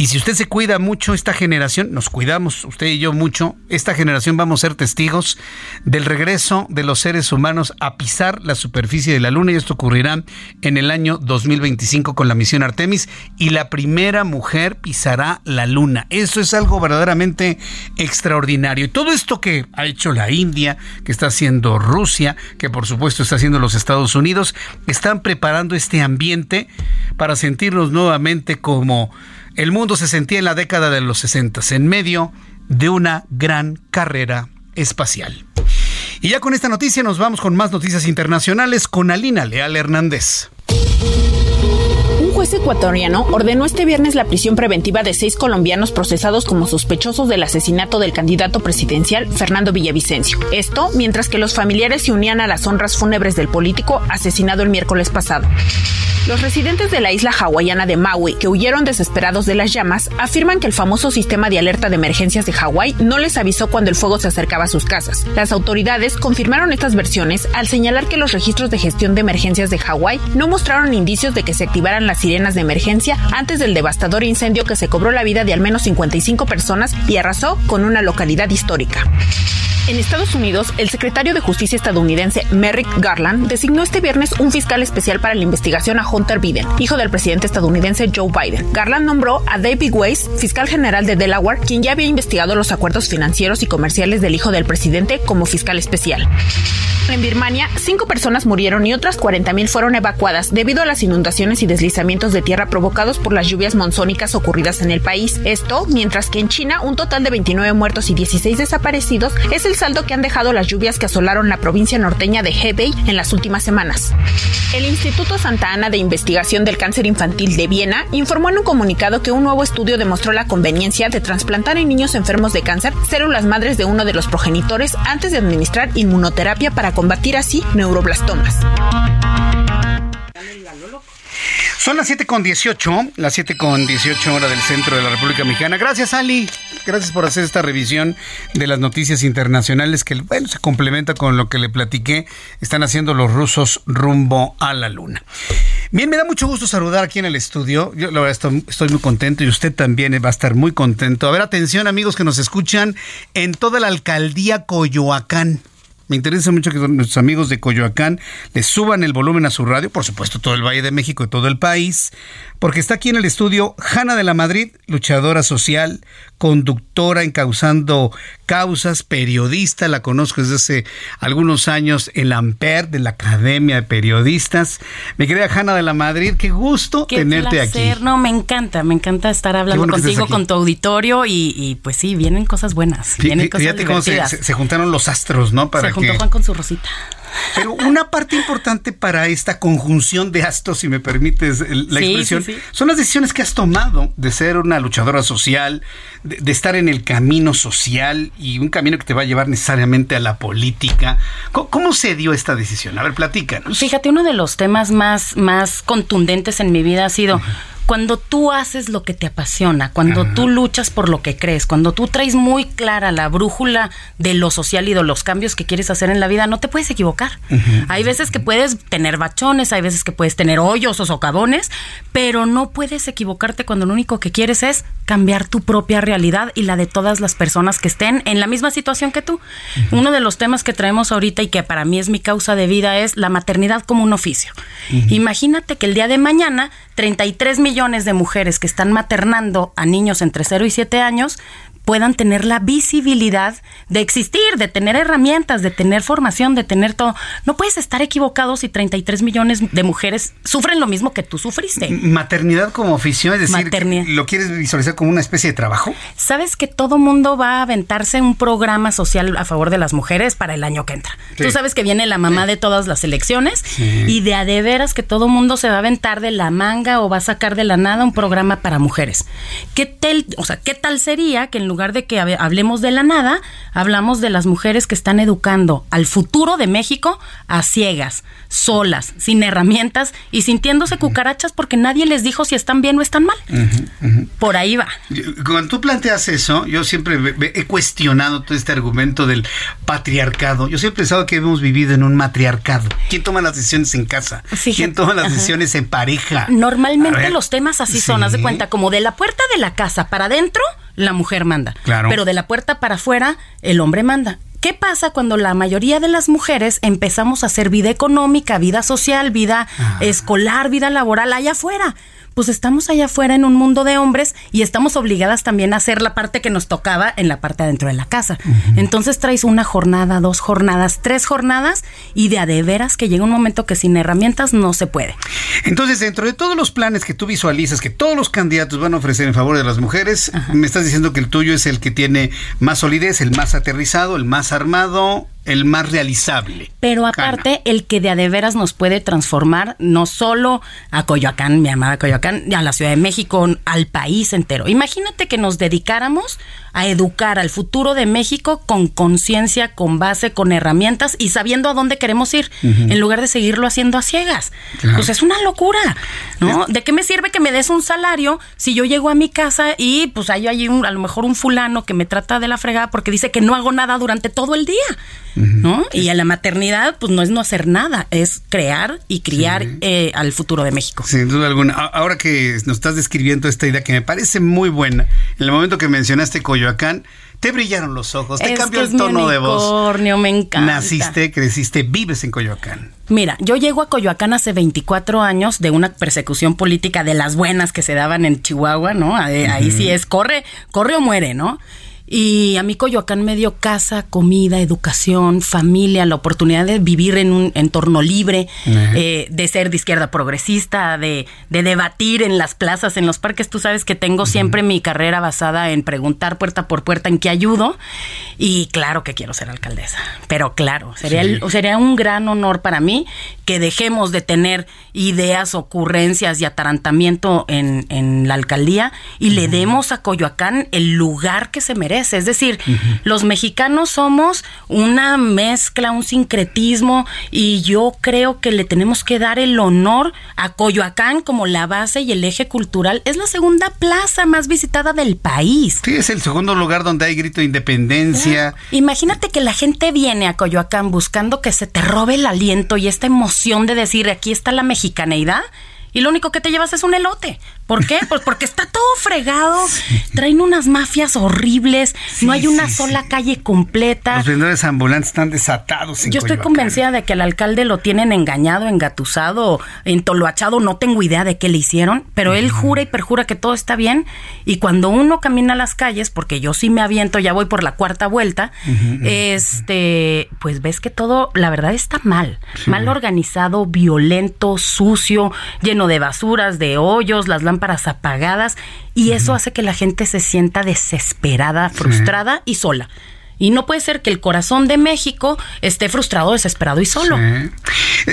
Y si usted se cuida mucho, esta generación, nos cuidamos usted y yo mucho, esta generación vamos a ser testigos del regreso de los seres humanos a pisar la superficie de la Luna y esto ocurrirá en el año 2025 con la misión Artemis y la primera mujer pisará la Luna. Eso es algo verdaderamente extraordinario. Y todo esto que ha hecho la India, que está haciendo Rusia, que por supuesto está haciendo los Estados Unidos, están preparando este ambiente para sentirnos nuevamente como el mundo se sentía en la década de los 60, en medio de una gran carrera espacial. Y ya con esta noticia nos vamos con más noticias internacionales con Alina Leal Hernández juez ecuatoriano ordenó este viernes la prisión preventiva de seis colombianos procesados como sospechosos del asesinato del candidato presidencial Fernando Villavicencio. Esto mientras que los familiares se unían a las honras fúnebres del político asesinado el miércoles pasado. Los residentes de la isla hawaiana de Maui, que huyeron desesperados de las llamas, afirman que el famoso sistema de alerta de emergencias de Hawái no les avisó cuando el fuego se acercaba a sus casas. Las autoridades confirmaron estas versiones al señalar que los registros de gestión de emergencias de Hawái no mostraron indicios de que se activaran las sirenas de emergencia antes del devastador incendio que se cobró la vida de al menos 55 personas y arrasó con una localidad histórica. En Estados Unidos, el secretario de Justicia estadounidense Merrick Garland designó este viernes un fiscal especial para la investigación a Hunter Biden, hijo del presidente estadounidense Joe Biden. Garland nombró a David Weiss, fiscal general de Delaware, quien ya había investigado los acuerdos financieros y comerciales del hijo del presidente como fiscal especial. En Birmania, cinco personas murieron y otras 40.000 fueron evacuadas debido a las inundaciones y deslizamientos de tierra provocados por las lluvias monzónicas ocurridas en el país. Esto, mientras que en China un total de 29 muertos y 16 desaparecidos es el saldo que han dejado las lluvias que asolaron la provincia norteña de Hebei en las últimas semanas. El Instituto Santa Ana de Investigación del Cáncer Infantil de Viena informó en un comunicado que un nuevo estudio demostró la conveniencia de trasplantar en niños enfermos de cáncer células madres de uno de los progenitores antes de administrar inmunoterapia para combatir así neuroblastomas. Son las 7 con 18, las 7 con 18 hora del centro de la República Mexicana. Gracias, Ali. Gracias por hacer esta revisión de las noticias internacionales que, bueno, se complementa con lo que le platiqué. Están haciendo los rusos rumbo a la luna. Bien, me da mucho gusto saludar aquí en el estudio. Yo la verdad estoy, estoy, muy contento y usted también va a estar muy contento. A ver, atención amigos que nos escuchan en toda la alcaldía Coyoacán. Me interesa mucho que nuestros amigos de Coyoacán les suban el volumen a su radio, por supuesto todo el Valle de México y todo el país, porque está aquí en el estudio Hanna de la Madrid, luchadora social, conductora encauzando causas, periodista, la conozco desde hace algunos años en la AMPER, de la Academia de Periodistas. Mi querida Hanna de la Madrid, qué gusto tenerte placer. aquí. No, me encanta, me encanta estar hablando contigo, con tu auditorio y, pues sí, vienen cosas buenas, vienen cosas cómo se, juntaron los astros, ¿no? Para se juntó Juan con su rosita. Pero una parte importante para esta conjunción de astros, si me permites la expresión, son las decisiones que has tomado de ser una luchadora social, de, estar en el camino social y un camino que te va a llevar necesariamente a la política. ¿Cómo, se dio esta decisión? A ver, platícanos. Fíjate, uno de los temas más, más contundentes en mi vida ha sido cuando tú haces lo que te apasiona, cuando tú luchas por lo que crees, cuando tú traes muy clara la brújula de lo social y de los cambios que quieres hacer en la vida, no te puedes equivocar. Hay veces que puedes tener bachones, hay veces que puedes tener hoyos o socavones, pero no puedes equivocarte cuando lo único que quieres es cambiar tu propia realidad y la de todas las personas que estén en la misma situación que tú. Uno de los temas que traemos ahorita y que para mí es mi causa de vida es la maternidad como un oficio. Imagínate que el día de mañana 33 millones de mujeres que están maternando a niños entre 0 y 7 años puedan tener la visibilidad de existir, de tener herramientas, de tener formación, de tener todo. No puedes estar equivocado si 33 millones de mujeres sufren lo mismo que tú sufriste. Maternidad como oficio, es decir, ¿lo quieres visualizar como una especie de trabajo? Sabes que todo mundo va a aventarse un programa social a favor de las mujeres para el año que entra. Tú sabes que viene la mamá de todas las elecciones y de a de veras que todo mundo se va a aventar de la manga o va a sacar de la nada un programa para mujeres. ¿Qué tal, o sea, qué tal sería que en lugar de que hablemos de la nada, hablamos de las mujeres que están educando al futuro de México a ciegas, solas, sin herramientas y sintiéndose cucarachas porque nadie les dijo si están bien o están mal. Por ahí va. Cuando tú planteas eso, yo siempre he cuestionado todo este argumento del patriarcado. Yo siempre he pensado que hemos vivido en un matriarcado. ¿Quién toma las decisiones en casa? ¿Quién toma las decisiones en pareja? Normalmente los temas así son, haz de cuenta, como de la puerta de la casa para adentro, la mujer manda. Pero de la puerta para afuera, el hombre manda. ¿Qué pasa cuando la mayoría de las mujeres empezamos a hacer vida económica, vida social, vida ah. escolar, vida laboral allá afuera? Pues estamos allá afuera en un mundo de hombres y estamos obligadas también a hacer la parte que nos tocaba en la parte adentro de la casa. Entonces traes una jornada, dos jornadas, tres jornadas y de a de veras que llega un momento que sin herramientas no se puede. Entonces, dentro de todos los planes que tú visualizas, que todos los candidatos van a ofrecer en favor de las mujeres, me estás diciendo que el tuyo es el que tiene más solidez, el más aterrizado, el más armado, el más realizable. Pero aparte, el que de a de veras nos puede transformar no solo a Coyoacán, mi amada Coyoacán, a la Ciudad de México, al país entero. Imagínate que nos dedicáramos a educar al futuro de México con conciencia, con base, con herramientas y sabiendo a dónde queremos ir, en lugar de seguirlo haciendo a ciegas. Pues es una locura, ¿no? ¿De qué me sirve que me des un salario si yo llego a mi casa y pues hay, hay un, a lo mejor un fulano que me trata de la fregada porque dice que no hago nada durante todo el día, ¿no? Y a la maternidad, pues no es no hacer nada, es crear y criar eh, al futuro de México. Sin duda alguna. Ahora que nos estás describiendo esta idea que me parece muy buena, en el momento que mencionaste Coyoacán, te brillaron los ojos, te cambió el tono de voz. me encanta. Naciste, creciste, vives en Coyoacán. Mira, yo llego a Coyoacán hace 24 años de una persecución política de las buenas que se daban en Chihuahua, ¿no? Ahí, sí es, corre, corre o muere, ¿no? Y a mí Coyoacán me dio casa, comida, educación, familia, la oportunidad de vivir en un entorno libre, eh, de ser de izquierda progresista, de, de, debatir en las plazas, en los parques. Tú sabes que tengo siempre mi carrera basada en preguntar puerta por puerta en qué ayudo. Y claro que quiero ser alcaldesa. Pero claro, sería, sería un gran honor para mí que dejemos de tener ideas, ocurrencias y atarantamiento en, en la alcaldía y le demos a Coyoacán el lugar que se merece es decir, los mexicanos somos una mezcla, un sincretismo y yo creo que le tenemos que dar el honor a Coyoacán como la base y el eje cultural. Es la segunda plaza más visitada del país. Sí, es el segundo lugar donde hay grito de independencia. Imagínate que la gente viene a Coyoacán buscando que se te robe el aliento y esta emoción de decir aquí está la mexicaneidad y lo único que te llevas es un elote. ¿Por qué? Pues porque está todo fregado, traen unas mafias horribles, no hay una sola calle completa. Los vendedores ambulantes están desatados. Yo estoy convencida de que al alcalde lo tienen engañado, engatusado, entoloachado, no tengo idea de qué le hicieron, pero él jura y perjura que todo está bien y cuando uno camina a las calles, porque yo sí me aviento, ya voy por la cuarta vuelta, este, pues ves que todo, la verdad está mal, mal organizado, violento, sucio, lleno de basuras, de hoyos, las lámparas lámparas apagadas y eso hace que la gente se sienta desesperada, frustrada y sola. Y no puede ser que el corazón de México esté frustrado, desesperado y solo. Eh,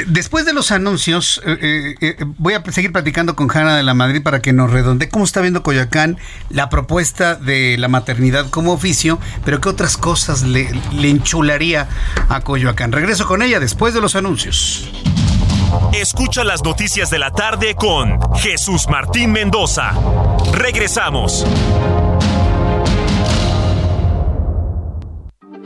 después de los anuncios, eh, eh, voy a seguir platicando con Hanna de la Madrid para que nos redonde cómo está viendo Coyoacán la propuesta de la maternidad como oficio, pero qué otras cosas le, le enchularía a Coyoacán. Regreso con ella después de los anuncios. Escucha las noticias de la tarde con Jesús Martín Mendoza. Regresamos.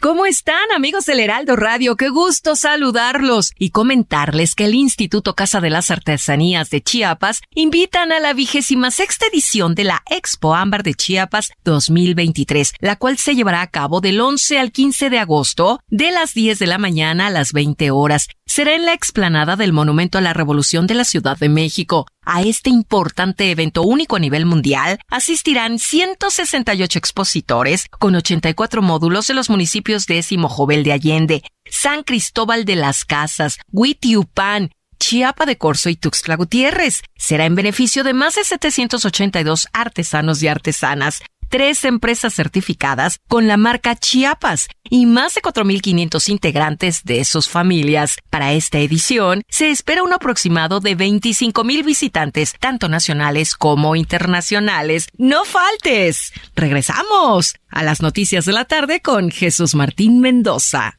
¿Cómo están amigos del Heraldo Radio? Qué gusto saludarlos y comentarles que el Instituto Casa de las Artesanías de Chiapas invitan a la vigésima sexta edición de la Expo Ámbar de Chiapas 2023, la cual se llevará a cabo del 11 al 15 de agosto de las 10 de la mañana a las 20 horas. Será en la explanada del Monumento a la Revolución de la Ciudad de México. A este importante evento único a nivel mundial asistirán 168 expositores con 84 módulos de los municipios de Simojovel de Allende, San Cristóbal de las Casas, Huitiupán, Chiapa de Corzo y Tuxtla Gutiérrez. Será en beneficio de más de 782 artesanos y artesanas tres empresas certificadas con la marca Chiapas y más de 4.500 integrantes de sus familias. Para esta edición se espera un aproximado de 25.000 visitantes, tanto nacionales como internacionales. ¡No faltes! Regresamos a las noticias de la tarde con Jesús Martín Mendoza.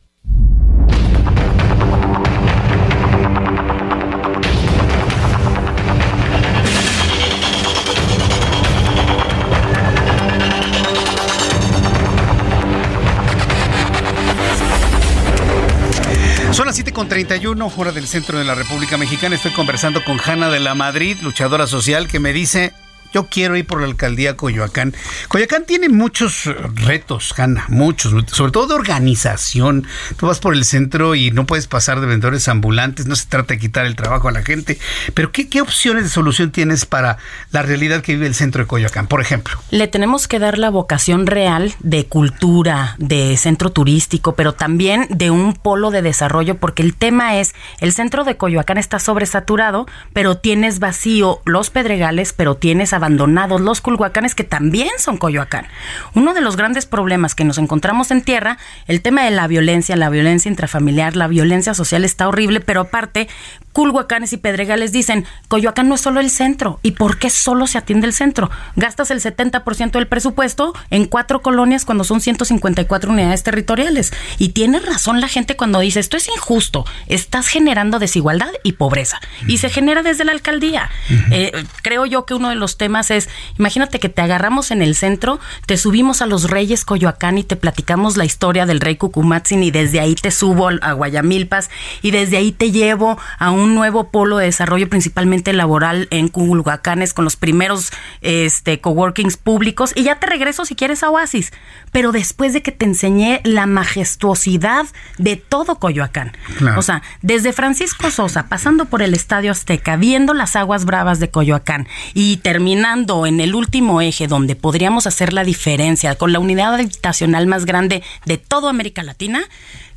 Las 7.31, hora del centro de la República Mexicana. Estoy conversando con Hanna de la Madrid, luchadora social, que me dice yo quiero ir por la alcaldía Coyoacán. Coyoacán tiene muchos retos, Hanna, muchos, sobre todo de organización. Tú vas por el centro y no puedes pasar de vendedores ambulantes, no se trata de quitar el trabajo a la gente, pero ¿qué, qué opciones de solución tienes para la realidad que vive el centro de Coyoacán, por ejemplo? Le tenemos que dar la vocación real de cultura, de centro turístico, pero también de un polo de desarrollo, porque el tema es, el centro de Coyoacán está sobresaturado, pero tienes vacío los pedregales, pero tienes abandonados, los culhuacanes que también son Coyoacán. Uno de los grandes problemas que nos encontramos en tierra, el tema de la violencia, la violencia intrafamiliar, la violencia social está horrible, pero aparte, Culhuacanes y Pedregales dicen, Coyoacán no es solo el centro. ¿Y por qué solo se atiende el centro? Gastas el 70% del presupuesto en cuatro colonias cuando son 154 unidades territoriales. Y tiene razón la gente cuando dice, esto es injusto, estás generando desigualdad y pobreza. Y se genera desde la alcaldía. Eh, creo yo que uno de los temas es, imagínate que te agarramos en el centro, te subimos a los Reyes Coyoacán y te platicamos la historia del rey Cucumatzin y desde ahí te subo a Guayamilpas y desde ahí te llevo a un nuevo polo de desarrollo principalmente laboral en Culhuacanes con los primeros este, coworkings públicos y ya te regreso si quieres a Oasis. Pero después de que te enseñé la majestuosidad de todo Coyoacán. O sea, desde Francisco Sosa, pasando por el Estadio Azteca, viendo las aguas bravas de Coyoacán y terminando en el último eje donde podríamos hacer la diferencia con la unidad habitacional más grande de toda América Latina,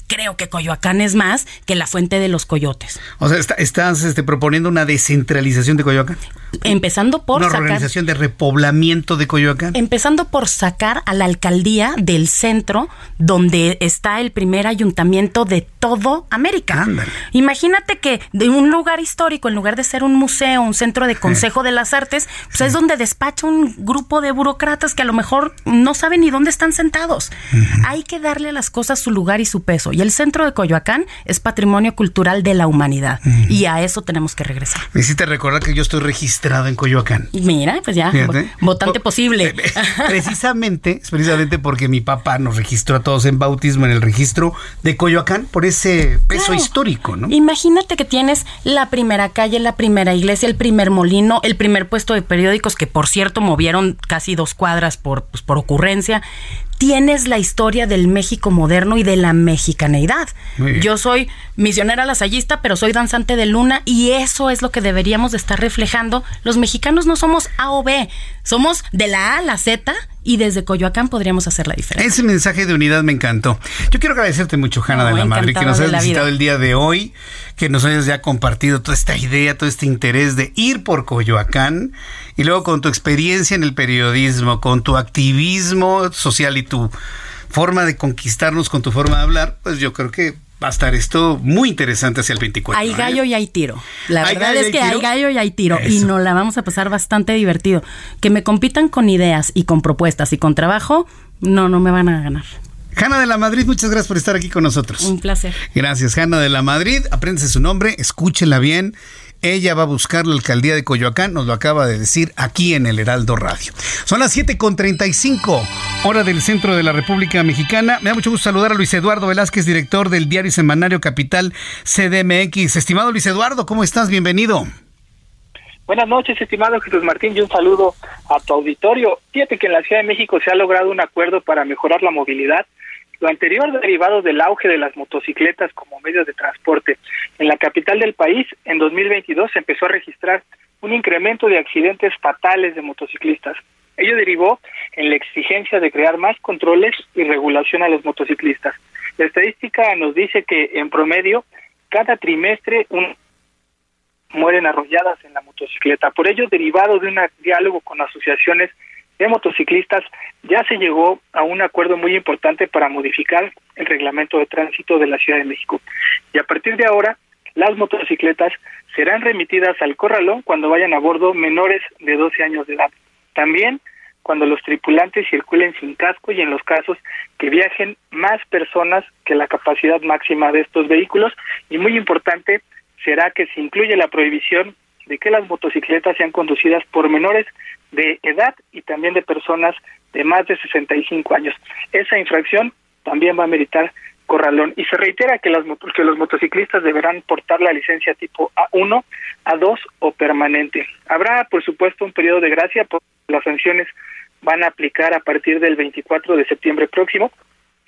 creo que Coyoacán es más que la fuente de los coyotes. O sea, estás este, proponiendo una descentralización de Coyoacán. Empezando por una organización de repoblamiento de Coyoacán. Empezando por sacar a la alcaldía del centro donde está el primer ayuntamiento de todo América. Imagínate que de un lugar histórico, en lugar de ser un museo, un centro de consejo de las artes, pues es donde despacha un grupo de burócratas que a lo mejor no saben ni dónde están sentados. Hay que darle a las cosas su lugar y su peso. Y el centro de Coyoacán es patrimonio cultural de la humanidad. Y a eso tenemos que regresar. Me hiciste recordar que yo estoy registrado en Coyoacán. Mira, pues ya, votante posible. Precisamente, precisamente porque mi papá nos registró a todos en bautismo en el registro de Coyoacán por ese peso histórico, ¿no? Imagínate que tienes la primera calle, la primera iglesia, el primer molino, el primer puesto de periódicos que por cierto movieron casi dos cuadras por, pues, por ocurrencia tienes la historia del México moderno y de la mexicaneidad. Yo soy misionera lasallista, pero soy danzante de luna y eso es lo que deberíamos de estar reflejando. Los mexicanos no somos A o B, somos de la A a la Z y desde Coyoacán podríamos hacer la diferencia. Ese mensaje de unidad me encantó. Yo quiero agradecerte mucho, Hanna de la Madre, que nos hayas visitado el día de hoy, que nos hayas ya compartido toda esta idea, todo este interés de ir por Coyoacán y luego con tu experiencia en el periodismo, con tu activismo social y tu forma de conquistarnos con tu forma de hablar, pues yo creo que va a estar esto muy interesante hacia el 24. Hay gallo y hay tiro. La verdad es que hay gallo y hay tiro. Y nos la vamos a pasar bastante divertido. Que me compitan con ideas y con propuestas y con trabajo, no, no me van a ganar. Hanna de la Madrid, muchas gracias por estar aquí con nosotros. Un placer. Gracias, Hanna de la Madrid. Apréndese su nombre, escúchela bien. Ella va a buscar la alcaldía de Coyoacán, nos lo acaba de decir aquí en el Heraldo Radio. Son las 7.35, hora del centro de la República Mexicana. Me da mucho gusto saludar a Luis Eduardo Velázquez, director del diario semanario Capital CDMX. Estimado Luis Eduardo, ¿cómo estás? Bienvenido. Buenas noches, estimado Jesús Martín, y un saludo a tu auditorio. Fíjate que en la Ciudad de México se ha logrado un acuerdo para mejorar la movilidad lo anterior derivado del auge de las motocicletas como medios de transporte. En la capital del país, en 2022 se empezó a registrar un incremento de accidentes fatales de motociclistas. Ello derivó en la exigencia de crear más controles y regulación a los motociclistas. La estadística nos dice que en promedio cada trimestre un mueren arrolladas en la motocicleta. Por ello, derivado de un diálogo con asociaciones de motociclistas, ya se llegó a un acuerdo muy importante para modificar el reglamento de tránsito de la Ciudad de México. Y a partir de ahora, las motocicletas serán remitidas al corralón cuando vayan a bordo menores de 12 años de edad. También cuando los tripulantes circulen sin casco y en los casos que viajen más personas que la capacidad máxima de estos vehículos. Y muy importante será que se incluye la prohibición de que las motocicletas sean conducidas por menores de edad y también de personas de más de 65 años. Esa infracción también va a meritar corralón y se reitera que, las, que los motociclistas deberán portar la licencia tipo A1, A2 o permanente. Habrá, por supuesto, un periodo de gracia, porque las sanciones van a aplicar a partir del 24 de septiembre próximo.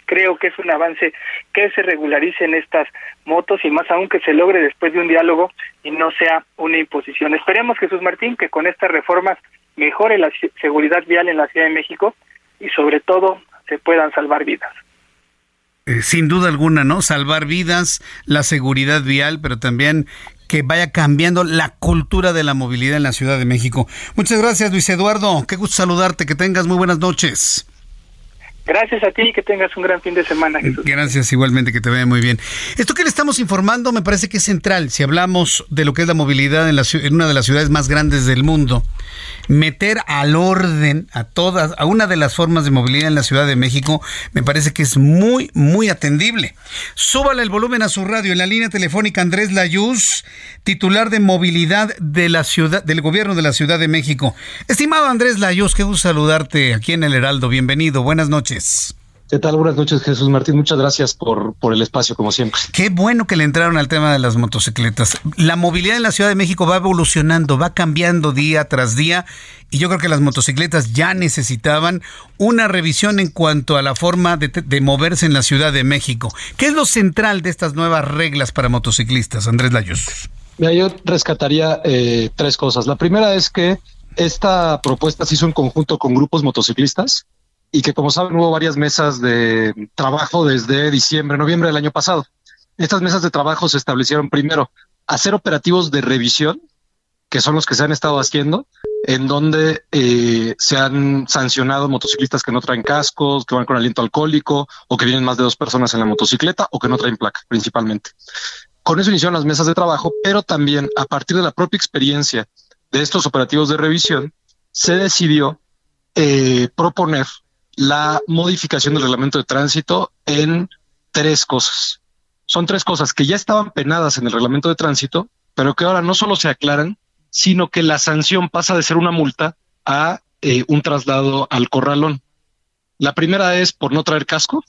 Creo que es un avance que se regularicen estas motos y más aún que se logre después de un diálogo y no sea una imposición. Esperemos, Jesús Martín, que con estas reformas mejore la seguridad vial en la Ciudad de México y sobre todo se puedan salvar vidas. Eh, sin duda alguna, ¿no? Salvar vidas, la seguridad vial, pero también que vaya cambiando la cultura de la movilidad en la Ciudad de México. Muchas gracias, Luis Eduardo. Qué gusto saludarte. Que tengas muy buenas noches. Gracias a ti y que tengas un gran fin de semana. Jesús. Gracias igualmente, que te vaya muy bien. Esto que le estamos informando me parece que es central. Si hablamos de lo que es la movilidad en, la, en una de las ciudades más grandes del mundo, meter al orden a todas, a una de las formas de movilidad en la Ciudad de México, me parece que es muy, muy atendible. Súbale el volumen a su radio. En la línea telefónica Andrés Layuz, titular de movilidad de la ciudad, del gobierno de la Ciudad de México. Estimado Andrés Layuz, qué gusto saludarte aquí en el Heraldo. Bienvenido. Buenas noches. ¿Qué tal? Buenas noches, Jesús Martín. Muchas gracias por, por el espacio, como siempre. Qué bueno que le entraron al tema de las motocicletas. La movilidad en la Ciudad de México va evolucionando, va cambiando día tras día y yo creo que las motocicletas ya necesitaban una revisión en cuanto a la forma de, moverse en la Ciudad de México. ¿Qué es lo central de estas nuevas reglas para motociclistas, Andrés Layos? yo rescataría eh, tres cosas. La primera es que esta propuesta se hizo en conjunto con grupos motociclistas y que como saben hubo varias mesas de trabajo desde diciembre, noviembre del año pasado. Estas mesas de trabajo se establecieron primero hacer operativos de revisión, que son los que se han estado haciendo, en donde eh, se han sancionado motociclistas que no traen cascos, que van con aliento alcohólico o que vienen más de dos personas en la motocicleta o que no traen placa principalmente. Con eso iniciaron las mesas de trabajo, pero también a partir de la propia experiencia de estos operativos de revisión, se decidió eh, proponer la modificación del reglamento de tránsito en tres cosas. Son tres cosas que ya estaban penadas en el reglamento de tránsito, pero que ahora no solo se aclaran, sino que la sanción pasa de ser una multa a eh, un traslado al corralón. La primera es por no traer casco,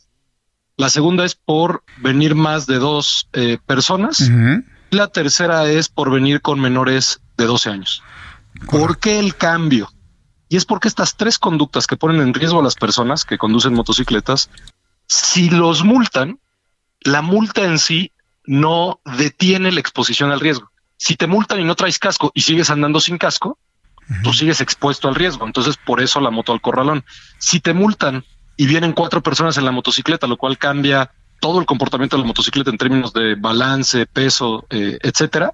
la segunda es por venir más de dos eh, personas, y la tercera es por venir con menores de 12 años. ¿Por qué el cambio? Y es porque estas tres conductas que ponen en riesgo a las personas que conducen motocicletas, si los multan, la multa en sí no detiene la exposición al riesgo. Si te multan y no traes casco y sigues andando sin casco, tú sigues expuesto al riesgo. Entonces, por eso la moto al corralón. Si te multan y vienen cuatro personas en la motocicleta, lo cual cambia todo el comportamiento de la motocicleta en términos de balance, peso, eh, etcétera,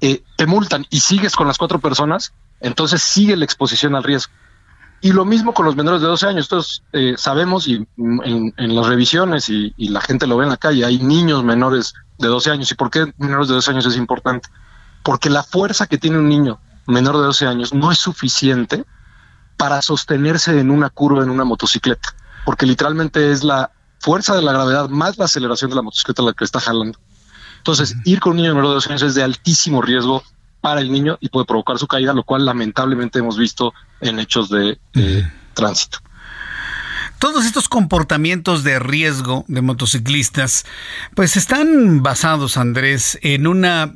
eh, te multan y sigues con las cuatro personas, entonces sigue la exposición al riesgo. Y lo mismo con los menores de 12 años. Entonces, eh, sabemos y en, las revisiones y, la gente lo ve en la calle, hay niños menores de 12 años. ¿Y por qué menores de 12 años es importante? Porque la fuerza que tiene un niño menor de 12 años no es suficiente para sostenerse en una curva en una motocicleta, porque literalmente es la fuerza de la gravedad más la aceleración de la motocicleta la que está jalando. Entonces, ir con un niño menor de 12 años es de altísimo riesgo para el niño y puede provocar su caída, lo cual lamentablemente hemos visto en hechos de tránsito. Todos estos comportamientos de riesgo de motociclistas, pues están basados, Andrés, en una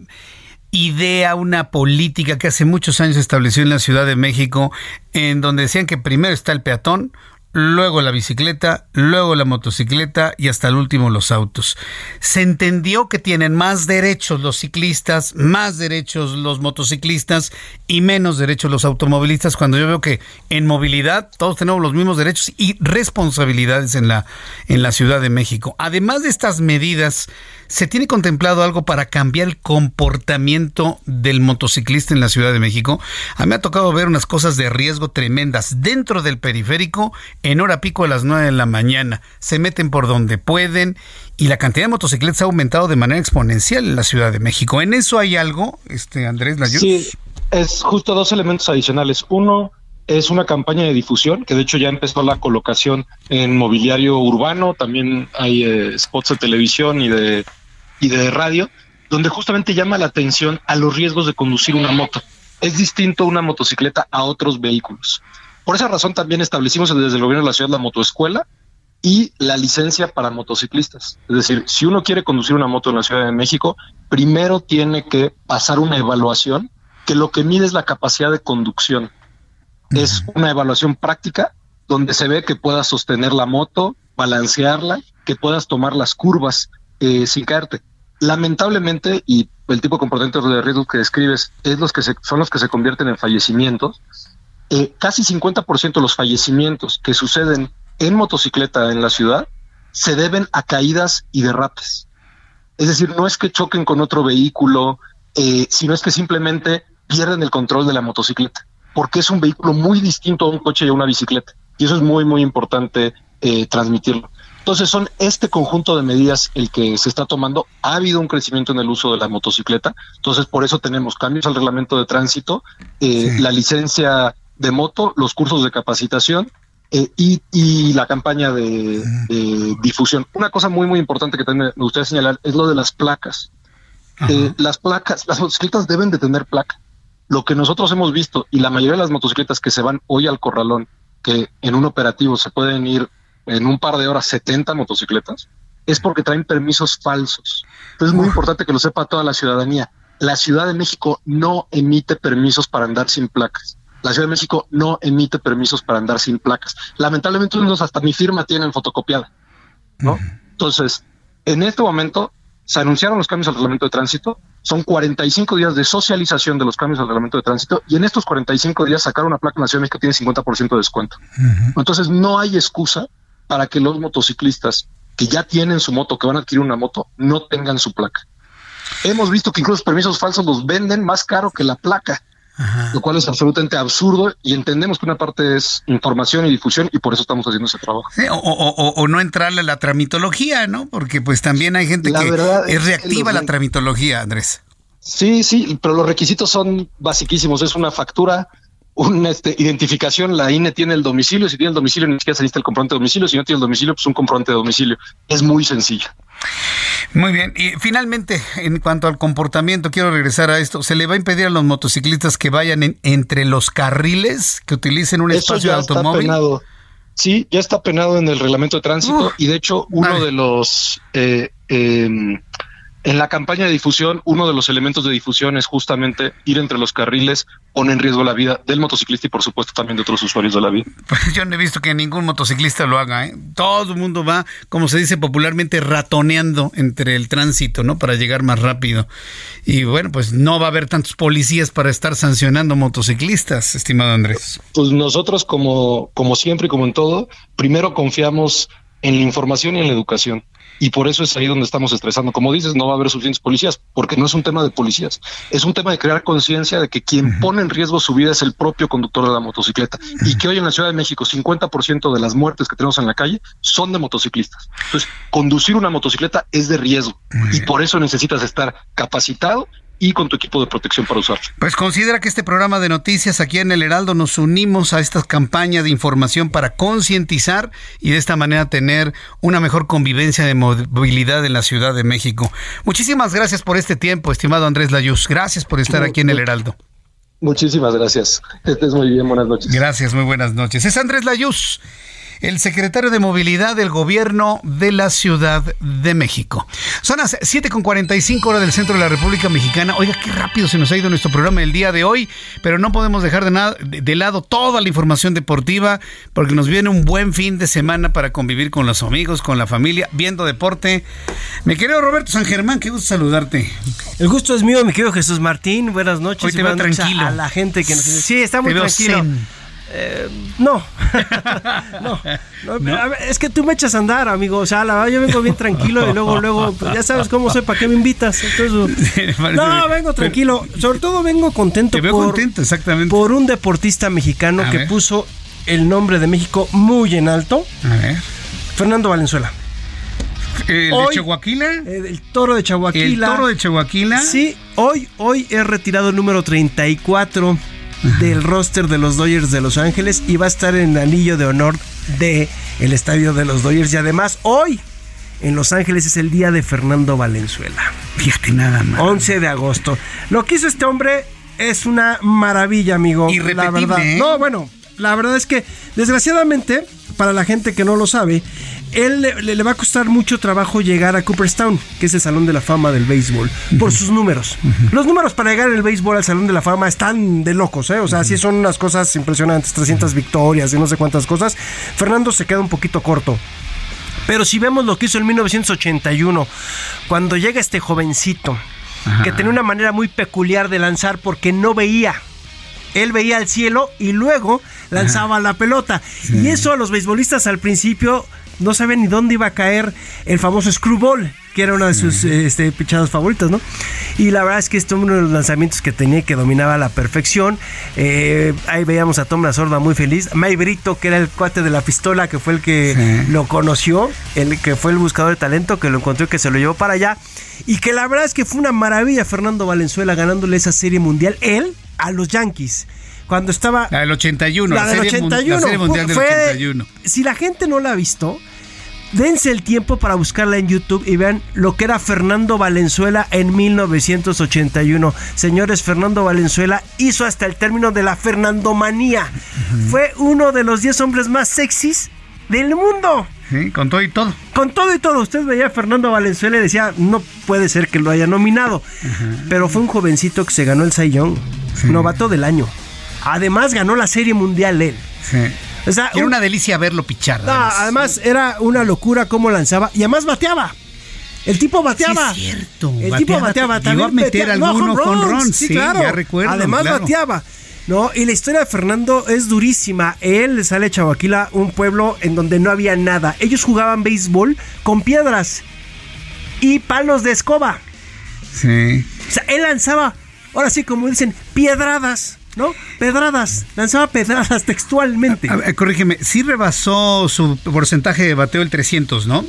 idea, una política que hace muchos años se estableció en la Ciudad de México, en donde decían que primero está el peatón, luego la bicicleta, luego la motocicleta y hasta el último los autos. Se entendió que tienen más derechos los ciclistas, más derechos los motociclistas y menos derechos los automovilistas cuando yo veo que en movilidad todos tenemos los mismos derechos y responsabilidades en la en la Ciudad de México. Además de estas medidas ¿Se tiene contemplado algo para cambiar el comportamiento del motociclista en la Ciudad de México? A mí me ha tocado ver unas cosas de riesgo tremendas dentro del periférico en hora pico a las 9 de la mañana. Se meten por donde pueden y la cantidad de motocicletas ha aumentado de manera exponencial en la Ciudad de México. ¿En eso hay algo, este Andrés? Sí, es justo dos elementos adicionales. Uno, es una campaña de difusión que de hecho ya empezó la colocación en mobiliario urbano, también hay eh, spots de televisión y de, y de radio, donde justamente llama la atención a los riesgos de conducir una moto. Es distinto una motocicleta a otros vehículos. Por esa razón también establecimos desde el gobierno de la ciudad la motoescuela y la licencia para motociclistas. Es decir, si uno quiere conducir una moto en la Ciudad de México, primero tiene que pasar una evaluación que lo que mide es la capacidad de conducción. Es una evaluación práctica donde se ve que puedas sostener la moto, balancearla, que puedas tomar las curvas eh, sin caerte. Lamentablemente, y el tipo de comportamientos de riesgo que describes es los que son los que se convierten en fallecimientos, eh, casi 50% de los fallecimientos que suceden en motocicleta en la ciudad se deben a caídas y derrapes. Es decir, no es que choquen con otro vehículo, eh, sino es que simplemente pierden el control de la motocicleta, porque es un vehículo muy distinto a un coche y a una bicicleta. Y eso es muy, muy importante eh, transmitirlo. Entonces son este conjunto de medidas el que se está tomando. Ha habido un crecimiento en el uso de la motocicleta, entonces por eso tenemos cambios al reglamento de tránsito, eh, la licencia de moto, los cursos de capacitación eh, y, la campaña de, difusión. Una cosa muy, muy importante que también me gustaría señalar es lo de las placas. Eh, las placas, las motocicletas deben de tener placa. Lo que nosotros hemos visto y la mayoría de las motocicletas que se van hoy al corralón, que en un operativo se pueden ir en un par de horas 70 motocicletas, es porque traen permisos falsos. Entonces es muy importante que lo sepa toda la ciudadanía. La Ciudad de México no emite permisos para andar sin placas la Ciudad de México no emite permisos para andar sin placas. Lamentablemente, unos hasta mi firma tienen fotocopiada, ¿no? Entonces, en este momento se anunciaron los cambios al reglamento de tránsito. Son 45 días de socialización de los cambios al reglamento de tránsito y en estos 45 días sacar una placa en la Ciudad de México tiene 50% de descuento. Entonces, no hay excusa para que los motociclistas que ya tienen su moto, que van a adquirir una moto, no tengan su placa. Hemos visto que incluso los permisos falsos los venden más caro que la placa lo cual es absolutamente absurdo y entendemos que una parte es información y difusión y por eso estamos haciendo ese trabajo. o, no entrarle a la tramitología, ¿no? Porque pues también hay gente que es reactiva la tramitología, Andrés. Sí, sí, pero los requisitos son basiquísimos. Es una factura, una este, identificación, la INE tiene el domicilio, si tiene el domicilio ni siquiera se necesita el comprobante de domicilio, si no tiene el domicilio, pues un comprobante de domicilio. Es muy sencillo. Muy bien, y finalmente, en cuanto al comportamiento, quiero regresar a esto. ¿Se le va a impedir a los motociclistas que vayan entre los carriles, que utilicen un espacio de automóvil? penado. Sí, ya está penado en el reglamento de tránsito y de hecho uno de los eh, em, en la campaña de difusión, uno de los elementos de difusión es justamente ir entre los carriles, pone en riesgo la vida del motociclista y por supuesto también de otros usuarios de la vía. Pues yo no he visto que ningún motociclista lo haga. ¿eh? Todo el mundo va, como se dice popularmente, ratoneando entre el tránsito, ¿no? Para llegar más rápido. Y bueno, pues no va a haber tantos policías para estar sancionando motociclistas, estimado Andrés. Pues nosotros, como, como siempre y como en todo, primero confiamos en la información y en la educación y por eso es ahí donde estamos estresando. Como dices, no va a haber suficientes policías, porque no es un tema de policías, es un tema de crear conciencia de que quien pone en riesgo su vida es el propio conductor de la motocicleta. Y que hoy en la Ciudad de México 50% de las muertes que tenemos en la calle son de motociclistas. Entonces, conducir una motocicleta es de riesgo. Y por eso necesitas estar capacitado y con tu equipo de protección para usarlo. Pues considera que este programa de noticias aquí en el Heraldo nos unimos a esta campaña de información para concientizar y de esta manera tener una mejor convivencia de movilidad en la Ciudad de México. Muchísimas gracias por este tiempo, estimado Andrés Layuz. Gracias por estar aquí en el Heraldo. Muchísimas gracias. Estés muy bien. Buenas noches. Gracias, muy buenas noches. Es Andrés Layuz el secretario de Movilidad del Gobierno de la Ciudad de México. Son las 7.45 horas del centro de la República Mexicana. Oiga, qué rápido se nos ha ido nuestro programa el día de hoy, pero no podemos dejar de, nada, de, lado toda la información deportiva porque nos viene un buen fin de semana para convivir con los amigos, con la familia, viendo deporte. Mi querido Roberto San Germán, qué gusto saludarte. El gusto es mío, mi querido Jesús Martín. Buenas noches. Hoy te va tranquilo. A la gente que nos. Sí, está muy tranquilo. Eh, no. no. es que tú me echas a andar, amigo. O sea, la verdad, yo vengo bien tranquilo y luego, luego, pues, ya sabes cómo soy, ¿para qué me invitas? Entonces, no, vengo tranquilo. Sobre todo vengo contento. por, contento, exactamente. Por un deportista mexicano que puso el nombre de México muy en alto. A ver. Fernando Valenzuela. ¿El de Chihuahua? El, toro de Chihuahua. El toro de Chihuahua. Sí, hoy, hoy he retirado el número 34 del roster de los Dodgers de Los Ángeles y va a estar en el anillo de honor de el estadio de los Dodgers y además hoy en Los Ángeles es el día de Fernando Valenzuela. Fíjate nada más. 11 de agosto. Lo que hizo este hombre es una maravilla, amigo. Irrepetible. La verdad. ¿eh? No, bueno, la verdad es que desgraciadamente para la gente que no lo sabe, él le, va a costar mucho trabajo llegar a Cooperstown, que es el Salón de la Fama del béisbol, por sus números. Los números para llegar en el béisbol al Salón de la Fama están de locos, ¿eh? O sea, sí son unas cosas impresionantes, 300 victorias y no sé cuántas cosas. Fernando se queda un poquito corto. Pero si vemos lo que hizo en 1981, cuando llega este jovencito, que tenía una manera muy peculiar de lanzar porque no veía. Él veía el cielo y luego lanzaba la pelota. Y eso a los beisbolistas al principio no sabían ni dónde iba a caer el famoso screwball, que era una de sus este, pichadas favoritas, ¿no? Y la verdad es que este uno de los lanzamientos que tenía que dominaba a la perfección. Eh, ahí veíamos a Tom La Sorda muy feliz. May Brito, que era el cuate de la pistola, que fue el que lo conoció, el que fue el buscador de talento, que lo encontró y que se lo llevó para allá. Y que la verdad es que fue una maravilla Fernando Valenzuela ganándole esa serie mundial, él a los Yankees cuando estaba. La del 81. La, del 81. La serie mundial del 81. Si la gente no la ha visto, dense el tiempo para buscarla en YouTube y vean lo que era Fernando Valenzuela en 1981. Señores, Fernando Valenzuela hizo hasta el término de la Fernandomanía. Fue uno de los 10 hombres más sexys del mundo. Sí, con todo y todo. Con todo y todo. Usted veía a Fernando Valenzuela y decía, no puede ser que lo haya nominado. Pero fue un jovencito que se ganó el Sayón, novato del año. Además ganó la Serie Mundial él. Sí. era una delicia verlo pichar. además. era una locura cómo lanzaba y además bateaba. El tipo bateaba. Sí, es cierto. El tipo bateaba. Llegó a meter alguno con Ron. Sí, claro. Ya recuerdo. Además bateaba. ¿no? Y la historia de Fernando es durísima. Él sale a Chavaquila, un pueblo en donde no había nada. Ellos jugaban béisbol con piedras y palos de escoba. Sí. O sea, él lanzaba, ahora sí, como dicen, piedradas. ¿No? Pedradas, lanzaba pedradas textualmente. corrígeme, sí rebasó su porcentaje de bateo el 300, ¿no?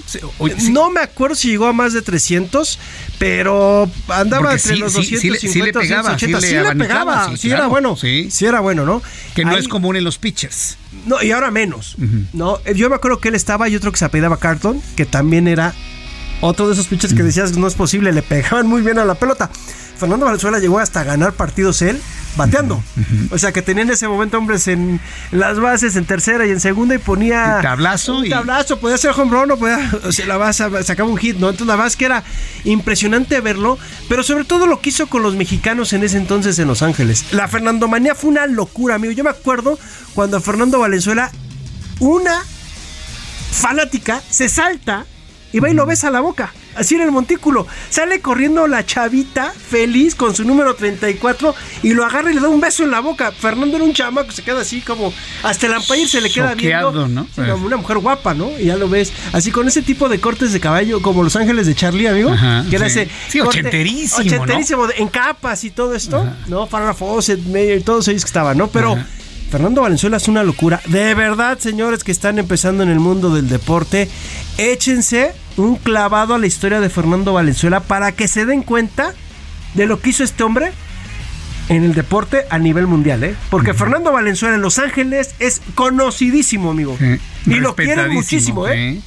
No me acuerdo si llegó a más de 300, pero andaba entre los 250 sí, le pegaba, sí le, pegaba, sí, era bueno, sí. era bueno, ¿no? Que no es común en los pitchers. No, y ahora menos, ¿no? Yo me acuerdo que él estaba y otro que se apellidaba Carton, que también era otro de esos pitchers que decías no es posible, le pegaban muy bien a la pelota. Fernando Valenzuela llegó hasta ganar partidos él bateando. O sea que tenía en ese momento hombres en, las bases, en tercera y en segunda y ponía... Un tablazo. Un tablazo, podía ser home run o podía... O sea, la base sacaba un hit, ¿no? Entonces la base que era impresionante verlo, pero sobre todo lo que hizo con los mexicanos en ese entonces en Los Ángeles. La Fernando Manía fue una locura, amigo. Yo me acuerdo cuando Fernando Valenzuela, una fanática, se salta y va y lo besa a la boca. Así en el montículo. Sale corriendo la chavita feliz con su número 34 y lo agarra y le da un beso en la boca. Fernando era un chamaco, se queda así como hasta el ampair se le queda viendo. ¿no? Como una mujer guapa, ¿no? Y ya lo ves. Así con ese tipo de cortes de caballo, como Los Ángeles de Charlie, amigo. que era ese. Sí, ochenterísimo. Ochenterísimo, en capas y todo esto, ¿no? Farrah Fawcett, y todos ellos que estaban, ¿no? Pero. Fernando Valenzuela es una locura. De verdad, señores que están empezando en el mundo del deporte, échense un clavado a la historia de Fernando Valenzuela para que se den cuenta de lo que hizo este hombre en el deporte a nivel mundial, ¿eh? Porque Fernando Valenzuela en Los Ángeles es conocidísimo, amigo. y lo quieren muchísimo, ¿eh?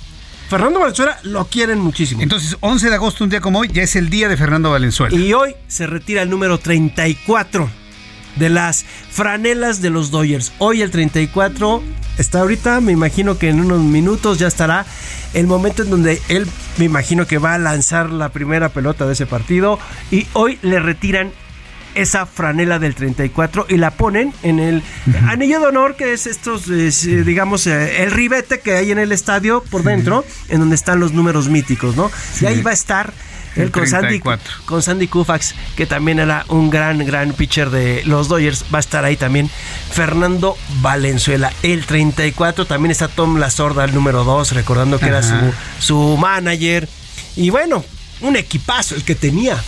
Fernando Valenzuela lo quieren muchísimo. Entonces, 11 de agosto, un día como hoy, ya es el día de Fernando Valenzuela. Y hoy se retira el número 34 de las franelas de los Dodgers. Hoy el 34 está ahorita, me imagino que en unos minutos ya estará el momento en donde él me imagino que va a lanzar la primera pelota de ese partido y hoy le retiran esa franela del 34 y la ponen en el anillo de honor que es estos eh, digamos eh, el ribete que hay en el estadio por dentro en donde están los números míticos no y ahí va a estar el con, Sandy, con Sandy Koufax, que también era un gran, gran pitcher de los Dodgers. Va a estar ahí también Fernando Valenzuela. El 34 también está Tom La Sorda, el número 2, recordando que era su, su manager. Y bueno, un equipazo el que tenía.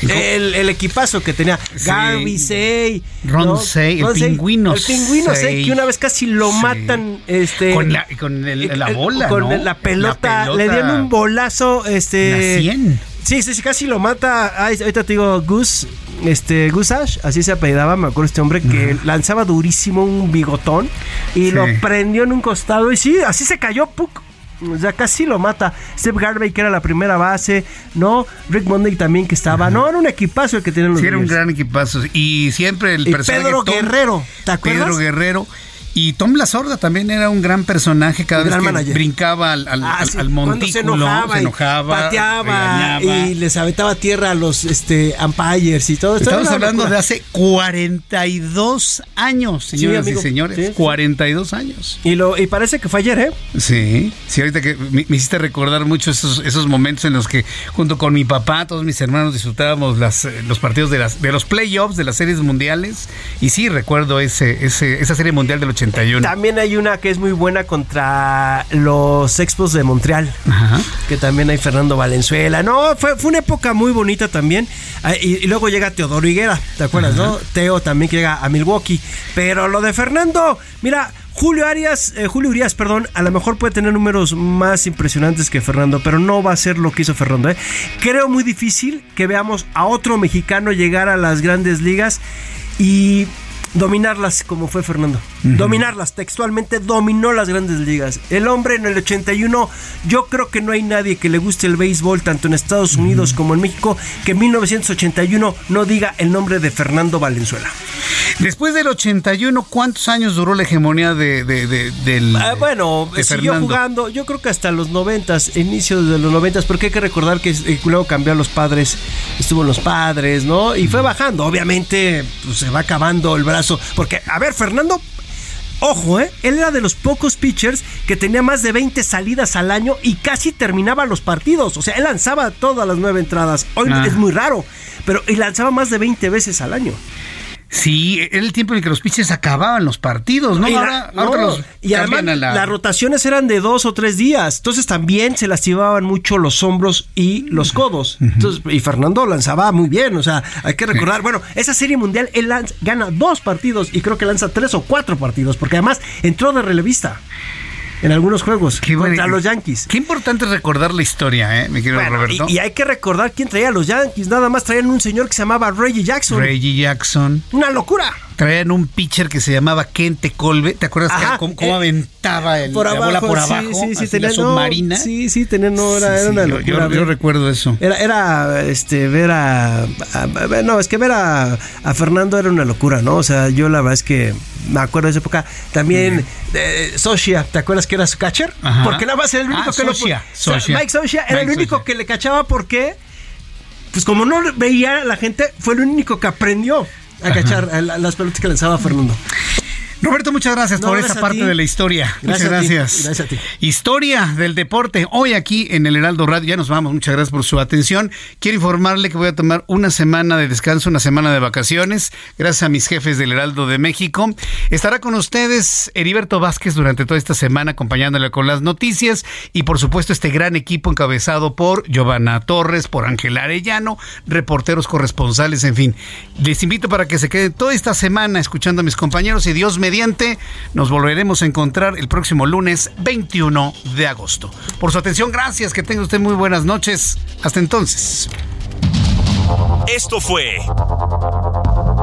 El, equipazo que tenía Garby Say, Ron Say, el pingüino. El pingüino Say, que una vez casi lo matan este con la, con la bola, con la, pelota, le dieron un bolazo este la 100. Sí, sí, sí, casi lo mata. ahorita te digo Gus, este Gusash, así se apellidaba, me acuerdo este hombre que lanzaba durísimo un bigotón y lo prendió en un costado y sí, así se cayó, puc, ya casi lo mata. Steve Garvey, que era la primera base, ¿no? Rick Monday también que estaba. No, era un equipazo el que tenían los Sí, era un gran equipazo. Y siempre el personaje. Pedro Guerrero, ¿te acuerdas? Pedro Guerrero. Y Tom La Sorda también era un gran personaje cada vez que brincaba al, al, ah, montículo, se enojaba, se enojaba pateaba y les aventaba tierra a los este umpires y todo. Estamos hablando de hace 42 años, señoras y señores. 42 años. Y lo y parece que fue ayer, ¿eh? Sí, sí, ahorita que me, hiciste recordar mucho esos, esos momentos en los que junto con mi papá, todos mis hermanos disfrutábamos las, eh, los partidos de, las, de los playoffs, de las series mundiales. Y sí, recuerdo ese, ese, esa serie mundial del 80 también hay una que es muy buena contra los Expos de Montreal, que también hay Fernando Valenzuela. No, fue, fue una época muy bonita también. Ah, y, luego llega Teodoro Higuera, ¿te acuerdas, no? Teo también que llega a Milwaukee. Pero lo de Fernando, mira, Julio Arias, eh, Julio Urias, perdón, a lo mejor puede tener números más impresionantes que Fernando, pero no va a ser lo que hizo Fernando. ¿eh? Creo muy difícil que veamos a otro mexicano llegar a las grandes ligas y dominarlas como fue Fernando. Dominarlas, textualmente dominó las grandes ligas. El hombre en el 81, yo creo que no hay nadie que le guste el béisbol, tanto en Estados Unidos como en México, que en 1981 no diga el nombre de Fernando Valenzuela. Después del 81, ¿cuántos años duró la hegemonía de, del... Ah, bueno, siguió jugando, yo creo que hasta los 90, inicios de los 90, porque hay que recordar que eh, luego cambió a los padres, estuvo en los padres, ¿no? Y fue bajando, obviamente pues, se va acabando el brazo, porque, a ver, Fernando Ojo, ¿eh? Él era de los pocos pitchers que tenía más de 20 salidas al año y casi terminaba los partidos. O sea, él lanzaba todas las nueve entradas. Hoy ah. es muy raro, pero y lanzaba más de 20 veces al año. Sí, era el tiempo en que los pitchers acababan los partidos, ¿no? y además las rotaciones eran de dos o tres días, entonces también se lastimaban mucho los hombros y los codos. Entonces, y Fernando lanzaba muy bien, o sea, hay que recordar, bueno, esa serie mundial él gana dos partidos y creo que lanza tres o cuatro partidos, porque además entró de relevista en algunos juegos contra los Yankees. Qué importante recordar la historia, ¿eh? Mi querido Roberto. Y, hay que recordar quién traía a los Yankees. Nada más traían un señor que se llamaba Reggie Jackson. Reggie Jackson. Una locura. Traían un pitcher que se llamaba Kente Colbe. ¿Te acuerdas cómo, eh, aventaba el, la bola por abajo? Sí, sí, tenía, submarina. sí, sí, tenía, no, era, una locura. Yo, recuerdo eso. Era, era este, ver a, No, es que ver a, a Fernando era una locura, ¿no? O sea, yo la verdad es que me acuerdo de esa época. También eh, Socia, ¿te acuerdas que era su catcher? Porque nada más era el único ah, que lo Mike Socia era el único que le cachaba porque, pues como no veía la gente, fue el único que aprendió a cachar las pelotas que lanzaba Fernando. Roberto, muchas gracias por esa parte de la historia. muchas gracias. gracias a ti. Historia del deporte. Hoy aquí en el Heraldo Radio. Ya nos vamos. Muchas gracias por su atención. Quiero informarle que voy a tomar una semana de descanso, una semana de vacaciones. Gracias a mis jefes del Heraldo de México. Estará con ustedes Heriberto Vázquez durante toda esta semana acompañándole con las noticias y por supuesto este gran equipo encabezado por Giovanna Torres, por Ángel Arellano, reporteros corresponsales, en fin. Les invito para que se queden toda esta semana escuchando a mis compañeros y Dios me nos volveremos a encontrar el próximo lunes 21 de agosto. Por su atención, gracias. Que tenga usted muy buenas noches. Hasta entonces. Esto fue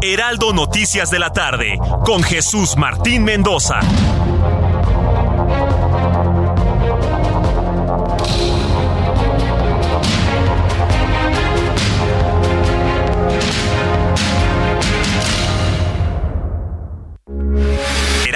Heraldo Noticias de la tarde con Jesús Martín Mendoza.